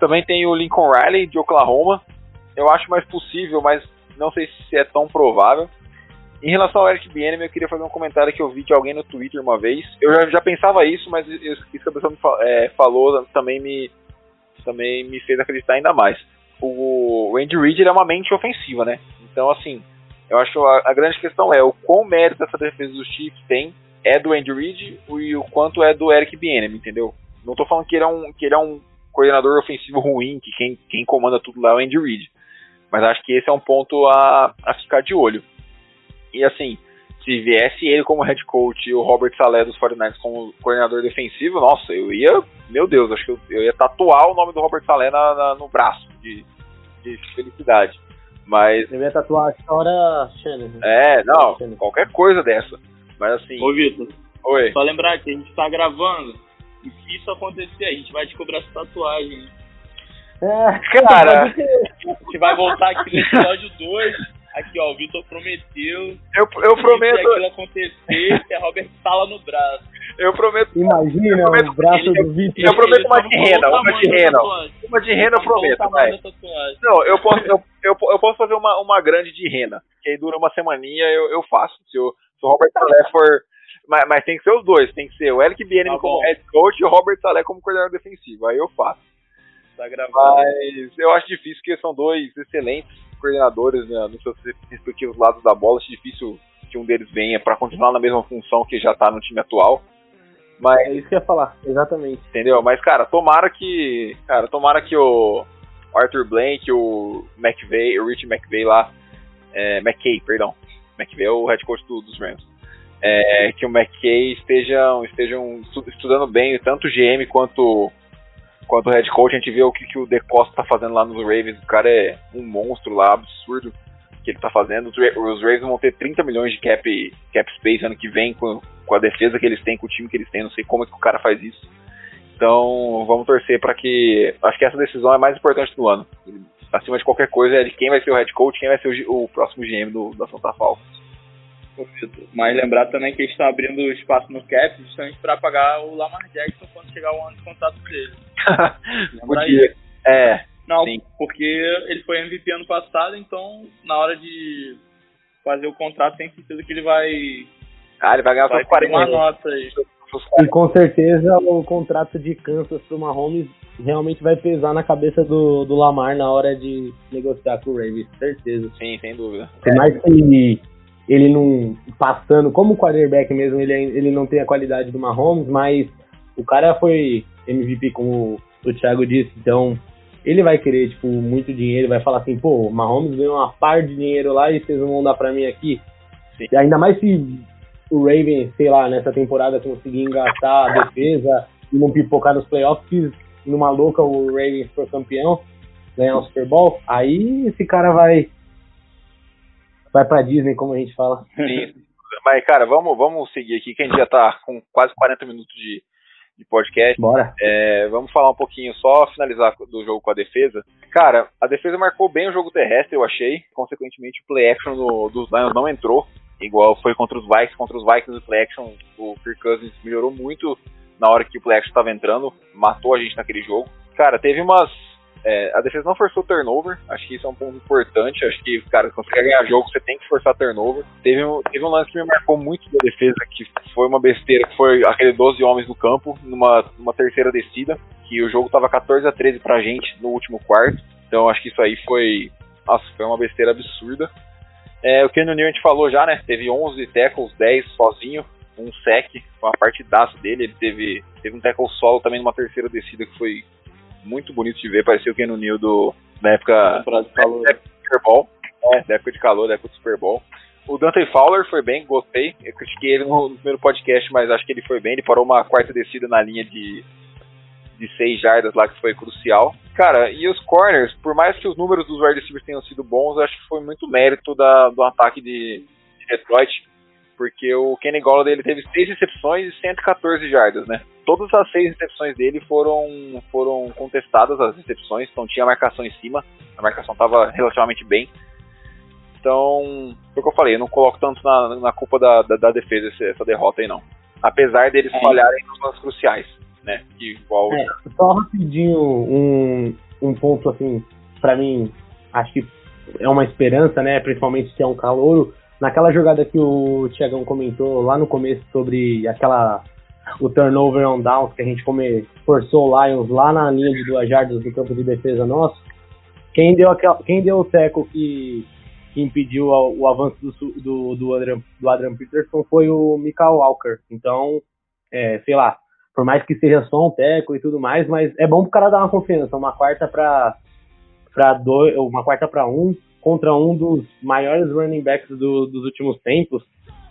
Também tem o Lincoln Riley de Oklahoma. Eu acho mais possível, mas não sei se é tão provável. Em relação ao Eric Bieniemy, eu queria fazer um comentário que eu vi de alguém no Twitter uma vez. Eu já, já pensava isso, mas isso que a pessoa me é, falou também me, também me fez acreditar ainda mais. O, Andy Reid é uma mente ofensiva, né? Então, assim, eu acho a, a, grande questão é o quão mérito essa defesa dos Chiefs tem é do Andy Reid e o quanto é do Eric Bieniemy, entendeu? Não tô falando que ele é um, que ele é um coordenador ofensivo ruim, que quem, quem comanda tudo lá é o Andy Reid. Mas acho que esse é um ponto a, a ficar de olho. E assim, se viesse ele como head coach e o Robert Saleh dos 49ers como coordenador defensivo, nossa, eu ia, meu Deus, acho que eu, eu ia tatuar o nome do Robert Saleh na, na, no braço de, de felicidade. Mas. Eu ia tatuar a história Shannon. É, não, Shannon. qualquer coisa dessa. Mas assim. Ô, Vitor. Oi. Só lembrar que a gente tá gravando. E se isso acontecer, a gente vai descobrir essa tatuagem. É, Cara. A gente vai voltar aqui no episódio 2. Aqui, ó, o Vitor prometeu. Eu, eu Se prometo, aquilo acontecer, a Robert Sala no braço. eu prometo, Imagina Eu prometo o braço que- do Vitor. Eu prometo uma Ele de rena, uma de rena. uma de rena eu prometo, tatuagem. Não, eu posso, eu, eu, eu posso fazer uma, uma grande de rena, que aí dura uma semaninha, eu, eu faço. Se o, se o Robert Salé for. Mas, mas tem que ser os dois, tem que ser o Eric Bieniemy Tá como bom. head coach e o Robert Salé como coordenador defensivo. Aí eu faço. Tá gravado. Mas eu acho difícil, porque são dois excelentes coordenadores né, nos seus respectivos lados da bola. Acho difícil que um deles venha para continuar na mesma função que já tá no time atual. Mas É isso que eu ia falar, exatamente. Entendeu? Mas, cara, tomara que. Cara, tomara que o Arthur Blank, o McVeigh, o Rich McVeigh lá. É, McKay, perdão. McVeigh é o head coach do- dos Rams. É, que o McKay estejam, estejam estu- estudando bem, tanto o GM quanto, quanto o head coach. A gente vê o que, que o De Costa tá fazendo lá nos Ravens. O cara é um monstro lá, absurdo que ele tá fazendo. Os, os Ravens vão ter 30 milhões de cap, cap space ano que vem com, com a defesa que eles têm, com o time que eles têm. Não sei como é que o cara faz isso. Então, vamos torcer para que. Acho que essa decisão é mais importante do ano. Acima de qualquer coisa, é de quem vai ser o head coach, quem vai ser o, o próximo GM do, da Santa Falcons. Vitor. Mas lembrar também que eles estão abrindo espaço no cap justamente para pagar o Lamar Jackson quando chegar o ano de contrato dele. Lembra aí? Podia. É, Não, Sim. porque ele foi MVP ano passado, então na hora de fazer o contrato tem certeza que ele vai, ah, ele vai ganhar vai seus 40 ter uma nota aí. E com certeza o contrato de Kansas pro Mahomes realmente vai pesar na cabeça do, do Lamar na hora de negociar com o Ravens, certeza. Sim, sem dúvida. Por mais que ele não passando como quarterback mesmo, ele, ele não tem a qualidade do Mahomes, mas o cara foi MVP, como o Thiago disse, então ele vai querer, tipo, muito dinheiro, vai falar assim, pô, o Mahomes ganhou uma par de dinheiro lá e vocês não vão dar pra mim aqui. Sim. E ainda mais se o Ravens, sei lá, nessa temporada conseguir engatar a defesa e não pipocar nos playoffs, numa louca o Ravens for campeão, ganhar um Super Bowl, aí esse cara vai vai pra Disney, como a gente fala. Sim. Mas, cara, vamos, vamos seguir aqui, que a gente já tá com quase 40 minutos de, de podcast. Bora. É, vamos falar um pouquinho, só finalizar do jogo com a defesa. Cara, a defesa marcou bem o jogo terrestre, eu achei. Consequentemente, o play action do- dos Lions não entrou, igual foi contra os Vikings. Contra os Vikings, o play action, o Kirk Cousins melhorou muito na hora que o play action estava entrando, matou a gente naquele jogo. Cara, teve umas. É, a defesa não forçou turnover, acho que isso é um ponto importante. Acho que, cara, quando você quer ganhar jogo, você tem que forçar turnover. Teve um, teve um lance que me marcou muito da defesa, que foi uma besteira, que foi aquele 12 homens no campo, numa, numa terceira descida, que o jogo tava 14 a 13 pra gente no último quarto. Então acho que isso aí foi. Nossa, foi uma besteira absurda. É, o Keanu Neal a gente falou já, né? Teve 11 tackles, 10 sozinho, um sec, uma partidaça dele. Ele teve, teve um tackle solo também numa terceira descida que foi muito bonito de ver. Parecia o Keanu Neal do, da época Temporada de calor. da época do Super Bowl. É, da época de calor, da época do Super Bowl. O Dante Fowler foi bem, gostei. Eu critiquei ele no, no primeiro podcast, mas acho que ele foi bem. Ele parou uma quarta descida na linha de, de seis jardas lá, que foi crucial. Cara, e os corners, por mais que os números dos wide receivers tenham sido bons, acho que foi muito mérito da, do ataque de, de Detroit. Porque o Kenny Golladay ele teve seis recepções e 114 jardas, né? Todas as seis recepções dele foram, foram contestadas, as recepções, então tinha marcação em cima. A marcação estava relativamente bem. Então, foi o que eu falei, eu não coloco tanto na, na culpa da, da, da defesa essa, essa derrota aí, não. Apesar deles É. falharem nos lances cruciais, né? Que igual É, só rapidinho um, um ponto assim, pra mim, acho que é uma esperança, né? Principalmente se é um calouro. Naquela jogada que o Tiagão comentou lá no começo sobre aquela o turnover on downs que a gente come, forçou o Lions lá na linha de duas jardas do campo de defesa nosso. Quem deu, aquela, quem deu o teco que, que impediu o, o avanço do, do, do, Adrian, do Adrian Peterson foi o Michael Walker. Então, é, sei lá, por mais que seja só um teco e tudo mais, mas é bom pro cara dar uma confiança, uma quarta pra, pra dois, uma quarta pra um, contra um dos maiores running backs do- dos últimos tempos,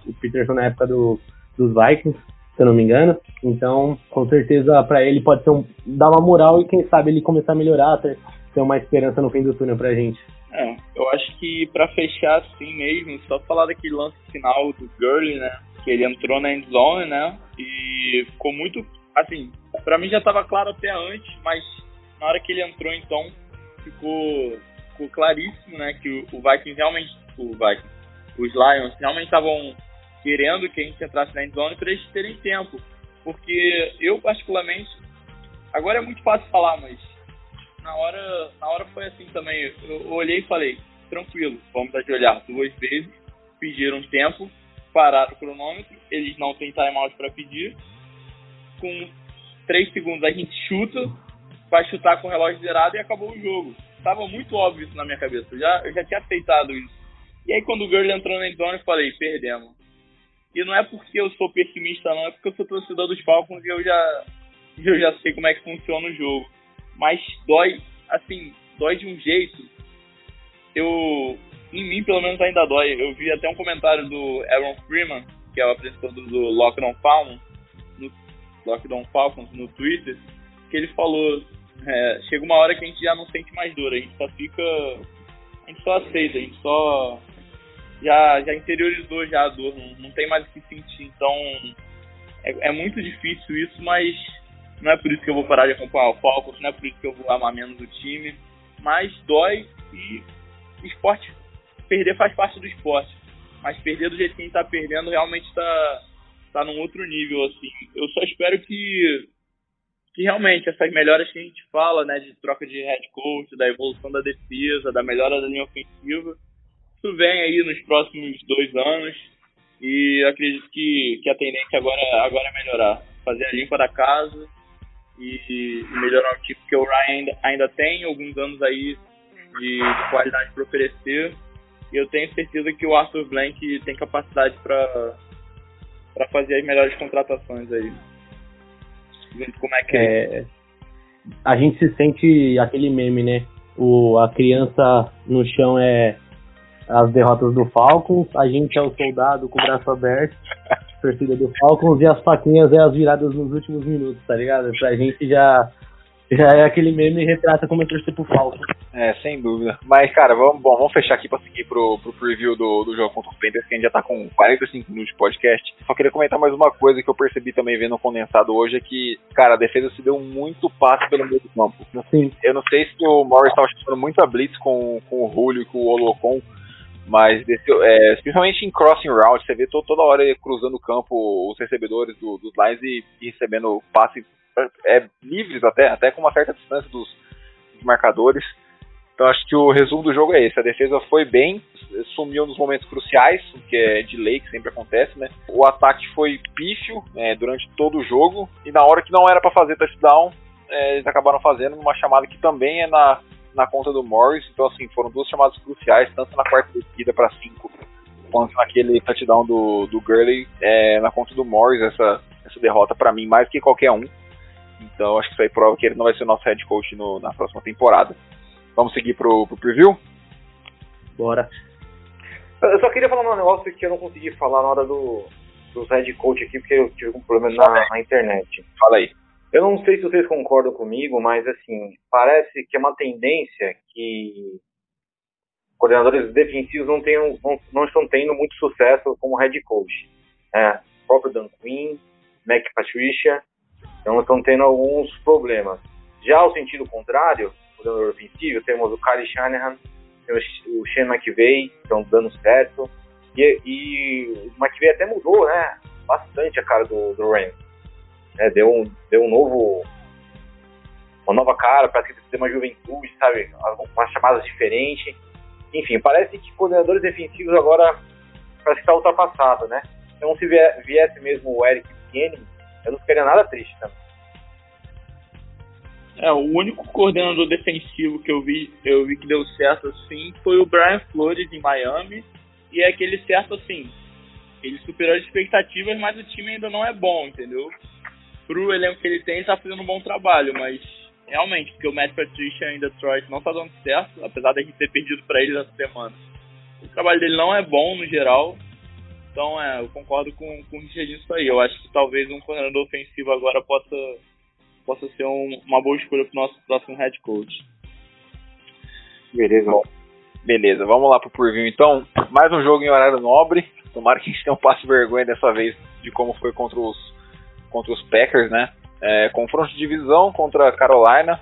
o Peterson na época do, dos Vikings, se eu não me engano. Então, com certeza, pra ele pode um, dar uma moral e quem sabe ele começar a melhorar, ter, ter uma esperança no fim do túnel pra gente. É, eu acho que pra fechar assim mesmo, só falar daquele lance final do Gurley, né? Que ele entrou na endzone, né? E ficou muito, assim, pra mim já tava claro até antes, mas na hora que ele entrou, então, ficou, ficou claríssimo, né, que o, o Vikings realmente, o Vikings, os Lions realmente estavam querendo que a gente entrasse na endzone para eles terem tempo. Porque eu, particularmente, agora é muito fácil falar, mas na hora, na hora foi assim também. Eu olhei e falei, tranquilo, vamos ajoelhar duas vezes, pediram tempo, pararam o cronômetro, eles não têm timeout para pedir. Com três segundos a gente chuta, vai chutar com o relógio zerado e acabou o jogo. Tava muito óbvio isso na minha cabeça, eu já, eu já tinha aceitado isso. E aí quando o Gurley entrou na endzone, eu falei, perdemos. E não é porque eu sou pessimista, não, é porque eu sou torcedor dos Falcons e eu já, eu já sei como é que funciona o jogo. Mas dói, assim, dói de um jeito. Eu, em mim, pelo menos, ainda dói. Eu vi até um comentário do Aaron Freeman, que é o apresentador do Lockdown Falcons, no Lockdown Falcons no Twitter, que ele falou: é, chega uma hora que a gente já não sente mais dor, a gente só fica. A gente só aceita, a gente só já, já interiorizou já a dor, não, não tem mais o que sentir. Então é, é, muito difícil isso, mas não é por isso que eu vou parar de acompanhar o Falcons, não é por isso que eu vou amar menos o time. Mas dói e esporte, perder faz parte do esporte. Mas perder do jeito que a gente tá perdendo realmente tá, tá num outro nível, assim. Eu só espero que, que realmente essas melhoras que a gente fala, né, de troca de head coach, da evolução da defesa, da melhora da linha ofensiva, isso vem aí nos próximos dois anos e acredito que, que a tendência agora, agora é melhorar. Fazer a limpa da casa e, e melhorar o tipo que o Ryan ainda, ainda tem alguns anos aí de, de qualidade para oferecer. E eu tenho certeza que o Arthur Blank tem capacidade para fazer as melhores contratações aí. Como é que é? é? A gente se sente aquele meme, né? O, a criança no chão é as derrotas do Falcons, a gente é o soldado com o braço aberto, torcida do Falcons, e as faquinhas é as viradas nos últimos minutos, tá ligado? Pra gente já, já é aquele meme e retrata como é torcer pro Falcons. É, sem dúvida. Mas, cara, vamos, bom, vamos fechar aqui pra seguir pro, pro preview do, do jogo contra os Panthers, que a gente já tá com 45 minutos de podcast. Só queria comentar mais uma coisa que eu percebi também vendo o condensado hoje, é que, cara, a defesa se deu muito passe pelo meio do campo. Sim. Eu não sei se o Morris estava chamando muita blitz com, com o Julio e com o Olocon, mas é, principalmente em crossing route, você vê to, toda hora cruzando o campo os recebedores do, dos lines e, e recebendo passes é, livres até, até com uma certa distância dos, dos, marcadores. Então acho que o resumo do jogo é esse. A defesa foi bem, sumiu nos momentos cruciais, o que é de lei, que sempre acontece, né? O ataque foi pífio é, durante todo o jogo e na hora que não era para fazer touchdown, é, eles acabaram fazendo uma chamada que também é na na conta do Morris. Então, assim, foram duas chamadas cruciais, tanto na quarta descida para cinco, quanto naquele touchdown do, do Gurley é, na conta do Morris. Essa, essa derrota, para mim, mais que qualquer um. Então, acho que isso aí prova que ele não vai ser o nosso head coach no, na próxima temporada. Vamos seguir pro, pro preview? Bora. Eu só queria falar um negócio que eu não consegui falar na hora do, do head coach aqui, porque eu tive um problema na, na internet. Fala aí. Eu não sei se vocês concordam comigo, mas assim, parece que é uma tendência que coordenadores defensivos não, tenham, não, não estão tendo muito sucesso como head coach. É, o próprio Dan Quinn, Mac Patricia, então estão tendo alguns problemas. Já ao sentido contrário, coordenador ofensivo, temos o Kyle Shanahan, temos o Shane McVay, estão dando certo. E, e o McVay até mudou, né? Bastante a cara do, do Rams né, deu, um, deu um novo uma nova cara, parece que tem uma juventude, sabe, umas chamadas diferentes. Enfim, parece que coordenadores defensivos agora parece que está ultrapassado, né? Então se viesse mesmo o Eric Kenny, eu não ficaria nada triste também. É, o único coordenador defensivo que eu vi, eu vi que deu certo assim foi o Brian Flores em Miami. E é aquele certo assim, ele superou as expectativas, mas o time ainda não é bom, entendeu? Pro elenco que ele tem, ele tá fazendo um bom trabalho, mas realmente, porque o Matt Patricia em Detroit não tá dando certo, apesar da gente ter perdido para eles essa semana. O trabalho dele não é bom no geral, então é, eu concordo com, com o Richard nisso aí. Eu acho que talvez um coordenador ofensivo agora possa, possa ser um, uma boa escolha pro nosso próximo head coach. Beleza. Bom, beleza, vamos lá pro preview então. Mais um jogo em horário nobre. Tomara que a gente passo de vergonha dessa vez de como foi contra os contra os Packers, né? É, confronto de divisão contra a Carolina.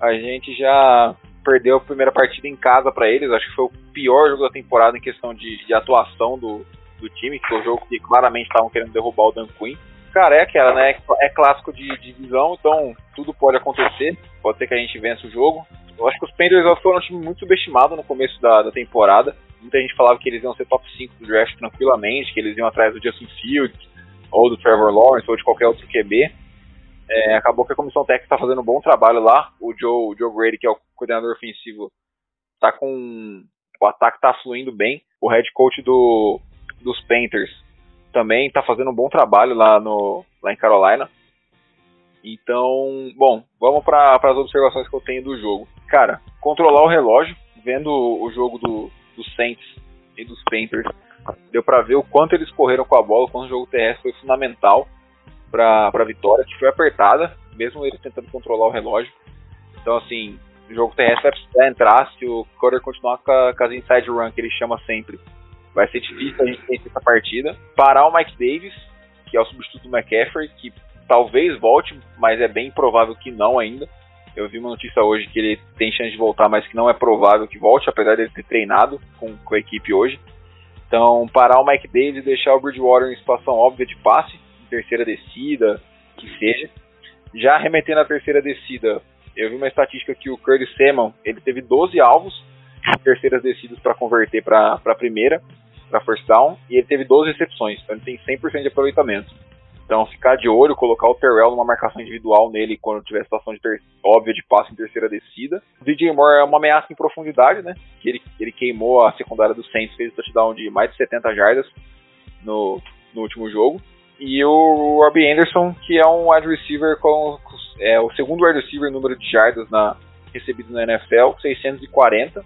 A gente já perdeu a primeira partida em casa para eles. Acho que foi o pior jogo da temporada em questão de, de atuação do, do time, que foi o jogo que claramente estavam querendo derrubar o Dan Quinn. Cara, é aquela, né? É clássico de divisão, então tudo pode acontecer. Pode ser que a gente vença o jogo. Eu acho que os Panthers foram um time muito subestimado no começo da, da temporada. Muita gente falava que eles iam ser top 5 do draft tranquilamente, que eles iam atrás do Justin Fields, ou do Trevor Lawrence, ou de qualquer outro QB. É, acabou que a comissão técnica está fazendo um bom trabalho lá. O Joe, o Joe Brady, que é o coordenador ofensivo, tá com. O ataque está fluindo bem. O head coach do, dos Panthers também está fazendo um bom trabalho lá, no, lá em Carolina. Então, bom, vamos para as observações que eu tenho do jogo. Cara, controlar o relógio, vendo o jogo do, dos Saints e dos Panthers, deu para ver o quanto eles correram com a bola, o quanto o jogo terrestre foi fundamental para a vitória, que foi apertada, mesmo eles tentando controlar o relógio. Então, assim, o jogo terrestre vai precisar entrar se o Cutter continuar com, a, com as inside run que ele chama sempre. Vai ser difícil a gente vencer essa partida. Parar o Mike Davis, que é o substituto do McCaffrey, que talvez volte, mas é bem provável que não ainda. Eu vi uma notícia hoje que ele tem chance de voltar, mas que não é provável que volte, apesar de ele ter treinado com, com a equipe hoje. Então, parar o Mike Davis e deixar o Bridgewater em situação óbvia de passe, terceira descida, que seja. Já remetendo à terceira descida, eu vi uma estatística que o Curtis Samuel, ele teve 12 alvos em terceiras descidas para converter para a primeira, para first down, e ele teve 12 recepções, então ele tem 100% de aproveitamento. Então, ficar de olho, colocar o Terrell numa marcação individual nele quando tiver situação de ter... óbvia de passe em terceira descida. O DJ Moore é uma ameaça em profundidade, né? Que ele, ele queimou a secundária do Saints, fez um touchdown de mais de 70 jardas no, no último jogo. E o Robbie Anderson, que é um wide receiver com, é, o segundo wide receiver número de jardas na, recebido na NFL, 640,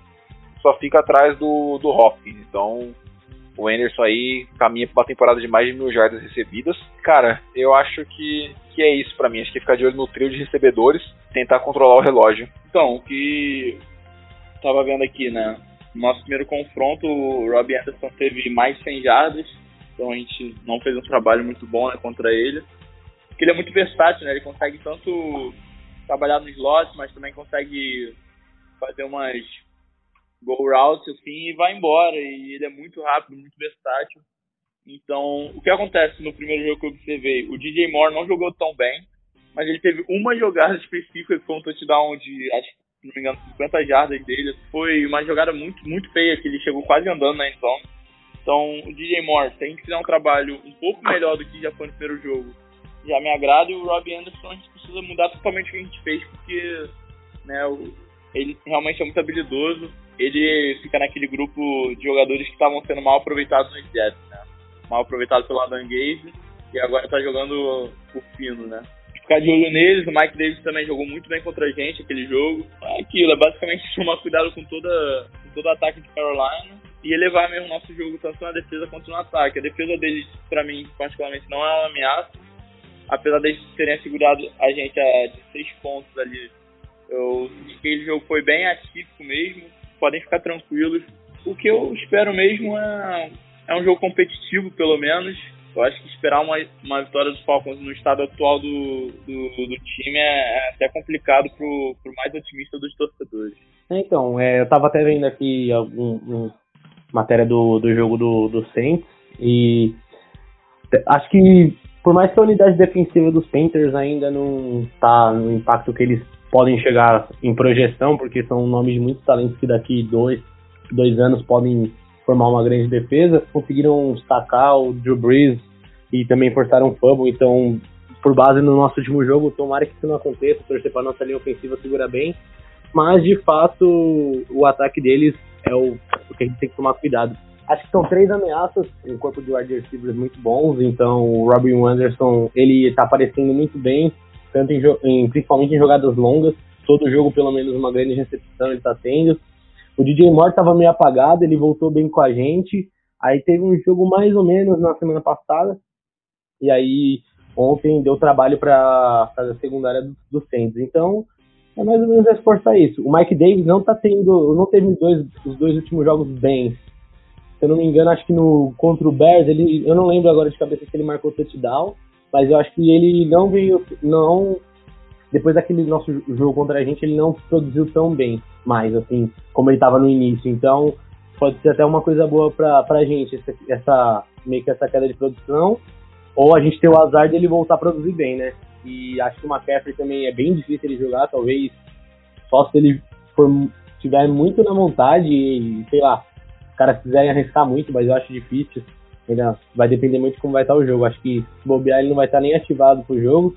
só fica atrás do, do Hopkins. Então, o Anderson aí caminha para uma temporada de mais de mil jardas recebidas. Cara, eu acho que, que é isso para mim. Acho que ficar de olho no trio de recebedores, tentar controlar o relógio. Então, o que tava vendo aqui, né? Nosso primeiro confronto, o Robbie Anderson teve mais de 100 jardas, então a gente não fez um trabalho muito bom né, contra ele. Porque ele é muito versátil, né? Ele consegue tanto trabalhar no slot, mas também consegue fazer umas go routes assim e vai embora. E ele é muito rápido, muito versátil. Então, o que acontece no primeiro jogo que eu observei? O DJ Moore não jogou tão bem, mas ele teve uma jogada específica que foi um touchdown de, acho que, se não me engano, 50 jardas dele. Foi uma jogada muito, muito feia, que ele chegou quase andando na endzone. Então, o DJ Moore, a gente fizer um trabalho um pouco melhor do que já foi no primeiro jogo, já me agrada. E o Robbie Anderson, a gente precisa mudar totalmente o que a gente fez, porque né, ele realmente é muito habilidoso ele fica naquele grupo de jogadores que estavam sendo mal aproveitados nos Jets, né? Mal aproveitado pelo Adam Gaze e agora tá jogando por fino, né? Ficar de olho neles, o Mike Davis também jogou muito bem contra a gente aquele jogo. É aquilo, é basicamente tomar cuidado com toda com todo ataque de Carolina e elevar mesmo o nosso jogo tanto na defesa quanto no ataque. A defesa deles, para mim, particularmente, não é uma ameaça. Apesar deles terem assegurado a gente a 16 pontos ali, eu senti que aquele jogo foi bem atípico mesmo podem ficar tranquilos. O que eu espero mesmo é, é um jogo competitivo, pelo menos. Eu acho que esperar uma, uma vitória dos Falcons no estado atual do, do, do time é, é até complicado pro, pro mais otimista dos torcedores. É, então, é, eu tava até vendo aqui alguma um, matéria do, do jogo do, do Saints e acho que por mais que a unidade defensiva dos Panthers ainda não tá no impacto que eles podem chegar em projeção, porque são nomes de muitos talentos que daqui dois, dois anos podem formar uma grande defesa. Conseguiram destacar o Drew Brees e também forçaram um fumble, então por base no nosso último jogo, tomara que isso não aconteça, torcer para nossa linha ofensiva segura bem, mas de fato o ataque deles é o, o que a gente tem que tomar cuidado. Acho que são três ameaças, um corpo de wide receivers muito bons, então o Robin Anderson, ele tá aparecendo muito bem, tanto em, em, principalmente em jogadas longas. Todo jogo, pelo menos, uma grande recepção ele está tendo. O DJ Moore estava meio apagado, ele voltou bem com a gente. Aí teve um jogo mais ou menos na semana passada. E aí ontem deu trabalho para a secundária do, do Saints. Então, é mais ou menos esforçar isso. O Mike Davis não tá tendo, não teve dois, os dois últimos jogos bem. Se eu não me engano, acho que no contra o Bears, ele, eu não lembro agora de cabeça se ele marcou touchdown, mas eu acho que ele não veio, não depois daquele nosso jogo contra a gente, ele não produziu tão bem mais, assim, como ele estava no início. Então, pode ser até uma coisa boa pra, pra gente, essa, essa, meio que essa queda de produção, ou a gente ter o azar dele voltar a produzir bem, né? E acho que o McCaffrey também é bem difícil ele jogar, talvez só se ele for, tiver muito na vontade e, sei lá, os caras quiserem arriscar muito, mas eu acho difícil. Ainda vai depender muito de como vai estar o jogo. Acho que se bobear ele não vai estar nem ativado pro jogo.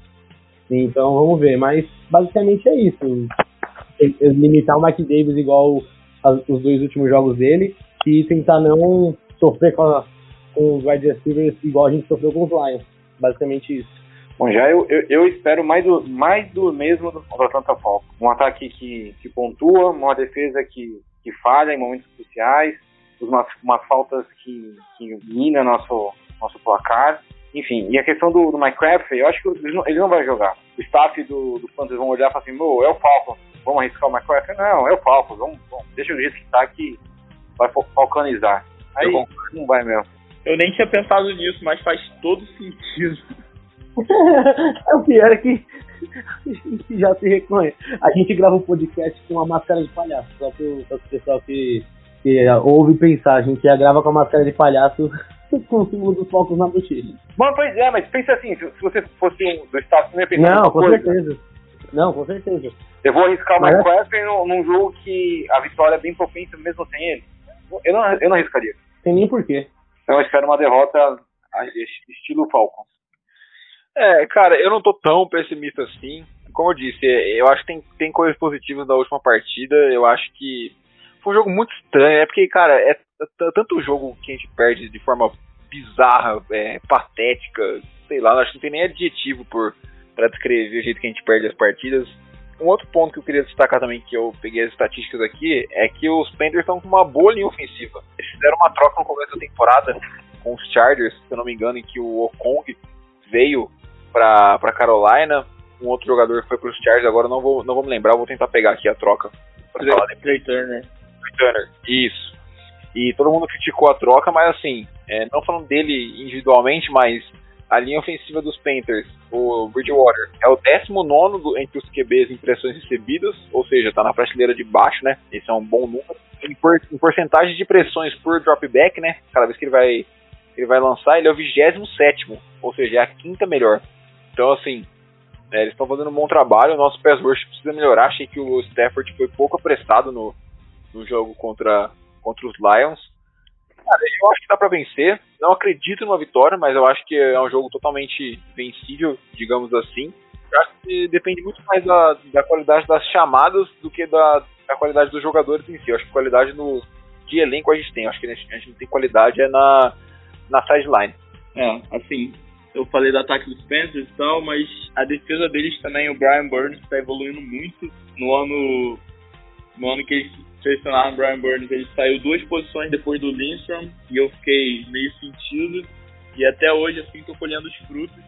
Então vamos ver. Mas basicamente é isso. Limitar o Mike Davis igual os dois últimos jogos dele e tentar não sofrer com, a, com os wide receivers igual a gente sofreu com os Lions. Basicamente isso. Bom, já eu, eu, eu, espero mais do, mais do mesmo do Atlanta Falcons. Um ataque que, que pontua, uma defesa que, que falha em momentos cruciais, umas, umas faltas que, que mina nosso, nosso placar. Enfim, e a questão do, do McCaffrey, eu acho que ele não, ele não vai jogar. O staff do, do Panthers vão olhar e falar assim, é o Falcons, vamos arriscar o McCaffrey? Não, é o Falcons, vamos, vamos, deixa do jeito que tá que vai falcanizar. Aí não vai mesmo. Eu nem tinha pensado nisso, mas faz todo sentido. é o pior é que já se reconhece. A gente grava um podcast com uma máscara de palhaço, só para o pessoal que, que ouve pensar. A gente já grava com a máscara de palhaço com o símbolo dos focos na bochecha. Bom, pois é, mas pensa assim, se, se você fosse um do Estado, você ia pensar Não, com coisa. certeza. Não, com certeza. Eu vou arriscar o Mike Wesley num, num jogo que a vitória é bem propensa mesmo sem ele. Eu não, eu não arriscaria. Tem nem porquê. Então eu espero uma derrota estilo Falcons. É, cara, eu não tô tão pessimista assim. Como eu disse, é, eu acho que tem, tem coisas positivas da última partida. Eu acho que foi um jogo muito estranho. É porque, cara, é, tanto jogo que a gente perde de forma bizarra, é, patética, sei lá, acho que não tem nem adjetivo por para descrever o jeito que a gente perde as partidas. Um outro ponto que eu queria destacar também, que eu peguei as estatísticas aqui, é que os Panthers estão com uma boa linha ofensiva. Eles fizeram uma troca no começo da temporada com os Chargers, se eu não me engano, em que o Okong veio para Carolina, um outro jogador foi para os Chargers, agora não vou, não vou me lembrar, vou tentar pegar aqui a troca. Trey Turner. Trey Turner, isso. E todo mundo criticou a troca, mas assim, é, não falando dele individualmente, mas a linha ofensiva dos Panthers, o Bridgewater, é o 19 do, entre os QBs em pressões recebidas, ou seja, está na prateleira de baixo, né? Esse é um bom número. Em, por, em porcentagem de pressões por dropback, né? Cada vez que ele vai, ele vai lançar, ele é o 27, ou seja, é a quinta melhor. Então, assim, é, eles estão fazendo um bom trabalho. O nosso pass rush precisa melhorar. Achei que o Stafford foi pouco apressado no, no jogo contra, contra os Lions. Cara, eu acho que dá para vencer. Não acredito numa vitória, mas eu acho que é um jogo totalmente vencível, digamos assim. Eu acho que depende muito mais da, da qualidade das chamadas do que da, da qualidade dos jogadores em si. Eu acho que qualidade no, de elenco a gente tem. Eu acho que a gente, gente tem qualidade é na, na sideline. É, assim, eu falei do ataque dos Panthers e tal, mas a defesa deles também, o Brian Burns está evoluindo muito. No ano, no ano que eles selecionaram o Brian Burns, ele saiu duas posições depois do Lindstrom e eu fiquei meio sentido. E até hoje, assim, tô colhendo os frutos.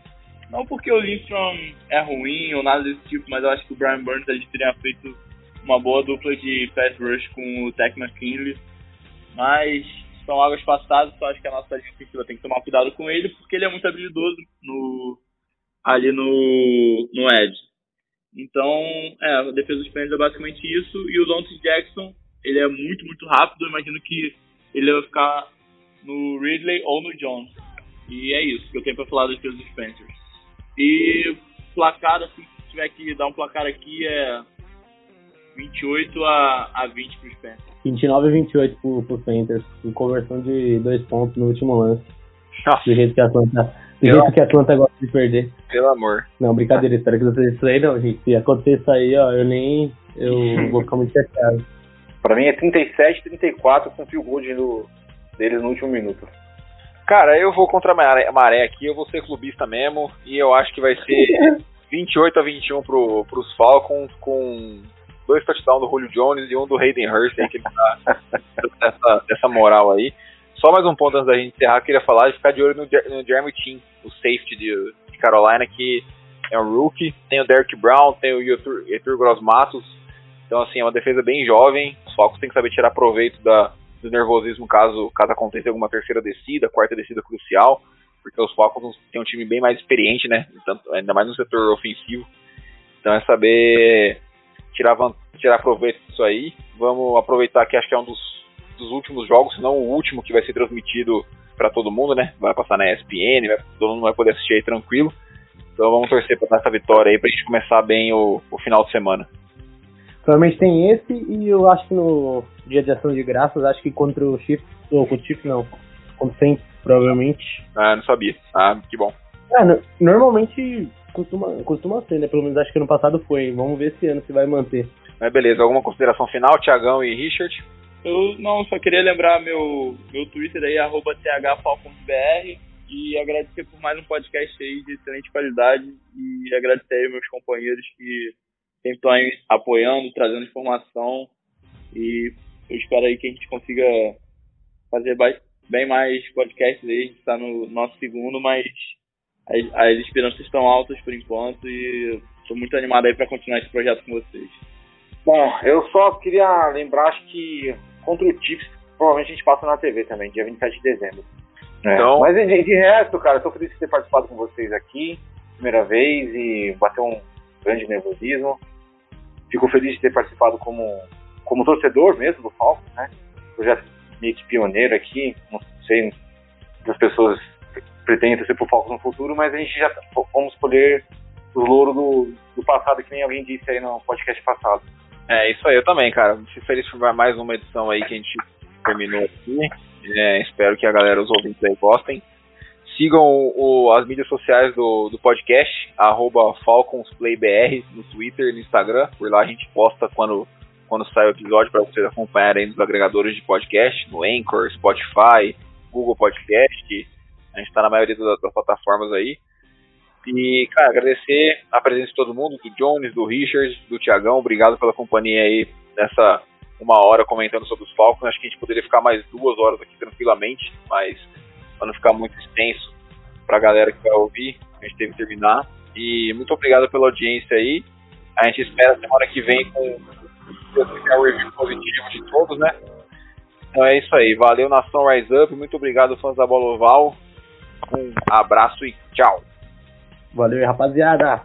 Não porque o Lindstrom é ruim ou nada desse tipo, mas eu acho que o Brian Burns ele teria feito uma boa dupla de pass rush com o Tech McKinley. Mas são águas passadas, só acho que a nossa linha ofensiva tem que tomar cuidado com ele, porque ele é muito habilidoso no, ali no, no Edge. Então, é, a defesa dos Panthers é basicamente isso, e o Dante Jackson, ele é muito, muito rápido, eu imagino que ele vai ficar no Ridley ou no Jones. E é isso que eu tenho para falar dos Panthers. E placar, assim, se tiver que dar um placar aqui, é 28 a, a 20 para os Panthers. 29 a 28 pro, pro Panthers, com conversão de dois pontos no último lance. Nossa. Do jeito que a Atlanta, do jeito que a Atlanta gosta de perder. Pelo amor. Não, brincadeira, espero que não seja isso aí não, gente. Se acontecer isso aí, ó, eu nem. Eu vou ficar muito chateado. Pra mim é 37, 34 com o fio goal no, deles no último minuto. Cara, eu vou contra a maré, maré aqui, eu vou ser clubista mesmo, e eu acho que vai ser 28 a 21 pro, pros Falcons, com dois touchdowns do Julio Jones e um do Hayden Hurst, aí, que ele tá dessa, dessa moral aí. Só mais um ponto antes da gente encerrar, queria falar de ficar de olho no, no Jeremy Chin, o safety de, de, Carolina, que é um rookie. Tem o Derek Brown, tem o Yetur Gross Matos. Então, assim, é uma defesa bem jovem. Os Falcons têm que saber tirar proveito da, do nervosismo caso, caso aconteça alguma terceira descida, quarta descida crucial, porque os Falcons têm um time bem mais experiente, né? Tanto, ainda mais no setor ofensivo. Então é saber tirar, tirar proveito disso aí. Vamos aproveitar que acho que é um dos, dos últimos jogos, se não o último que vai ser transmitido para todo mundo, né? Vai passar na ESPN, vai, todo mundo vai poder assistir aí tranquilo. Então vamos torcer para essa vitória aí pra gente começar bem o, o final de semana. Provavelmente tem esse e eu acho que no dia de ação de graças, acho que contra o Chiefs, ou contra o Chiefs não, contra o Saints, provavelmente. Ah, não sabia. Ah, que bom. É, normalmente costuma, costuma ser, né? Pelo menos acho que ano passado foi. Vamos ver esse ano se vai manter. Mas beleza, alguma consideração final, Tiagão e Richard? Eu não, só queria lembrar meu, meu Twitter aí, arroba thfalconsbr e agradecer por mais um podcast aí de excelente qualidade e agradecer aí meus companheiros que sempre estão aí apoiando, trazendo informação e eu espero aí que a gente consiga fazer bem mais podcasts aí, a gente está no nosso segundo, mas as, as esperanças estão altas por enquanto e estou muito animado aí para continuar esse projeto com vocês. Bom, eu só queria lembrar, acho que contra o provavelmente a gente passa na TV também, dia 27 de dezembro. É. Então... Mas de, de resto, cara, estou feliz de ter participado com vocês aqui, primeira vez, e bateu um grande nervosismo. Fico feliz de ter participado como, como torcedor mesmo do Falcons, né? Projeto meio que pioneiro aqui, não sei se as pessoas pretendem torcer pro Falcons no futuro, mas a gente já vamos colher o louro do, do passado, que nem alguém disse aí no podcast passado. É, isso aí, eu também, cara. Fico feliz por mais uma edição aí que a gente terminou aqui. É, espero que a galera, os ouvintes aí gostem. Sigam o, as mídias sociais do, do podcast, FalconsPlayBR no Twitter e no Instagram. Por lá a gente posta quando, quando sai o episódio para vocês acompanharem nos agregadores de podcast, no Anchor, Spotify, Google Podcast. A gente está na maioria das, das plataformas aí. E, cara, agradecer a presença de todo mundo, do Jones, do Richard, do Tiagão. Obrigado pela companhia aí nessa uma hora comentando sobre os Falcons. Acho que a gente poderia ficar mais duas horas aqui tranquilamente, mas para não ficar muito extenso para a galera que vai ouvir, a gente teve que terminar. E muito obrigado pela audiência aí. A gente espera semana que vem com o review positivo de todos, né? Então é isso aí. Valeu, Nação Rise Up. Muito obrigado, fãs da Bola Oval. Um abraço e tchau. Valeu, rapaziada.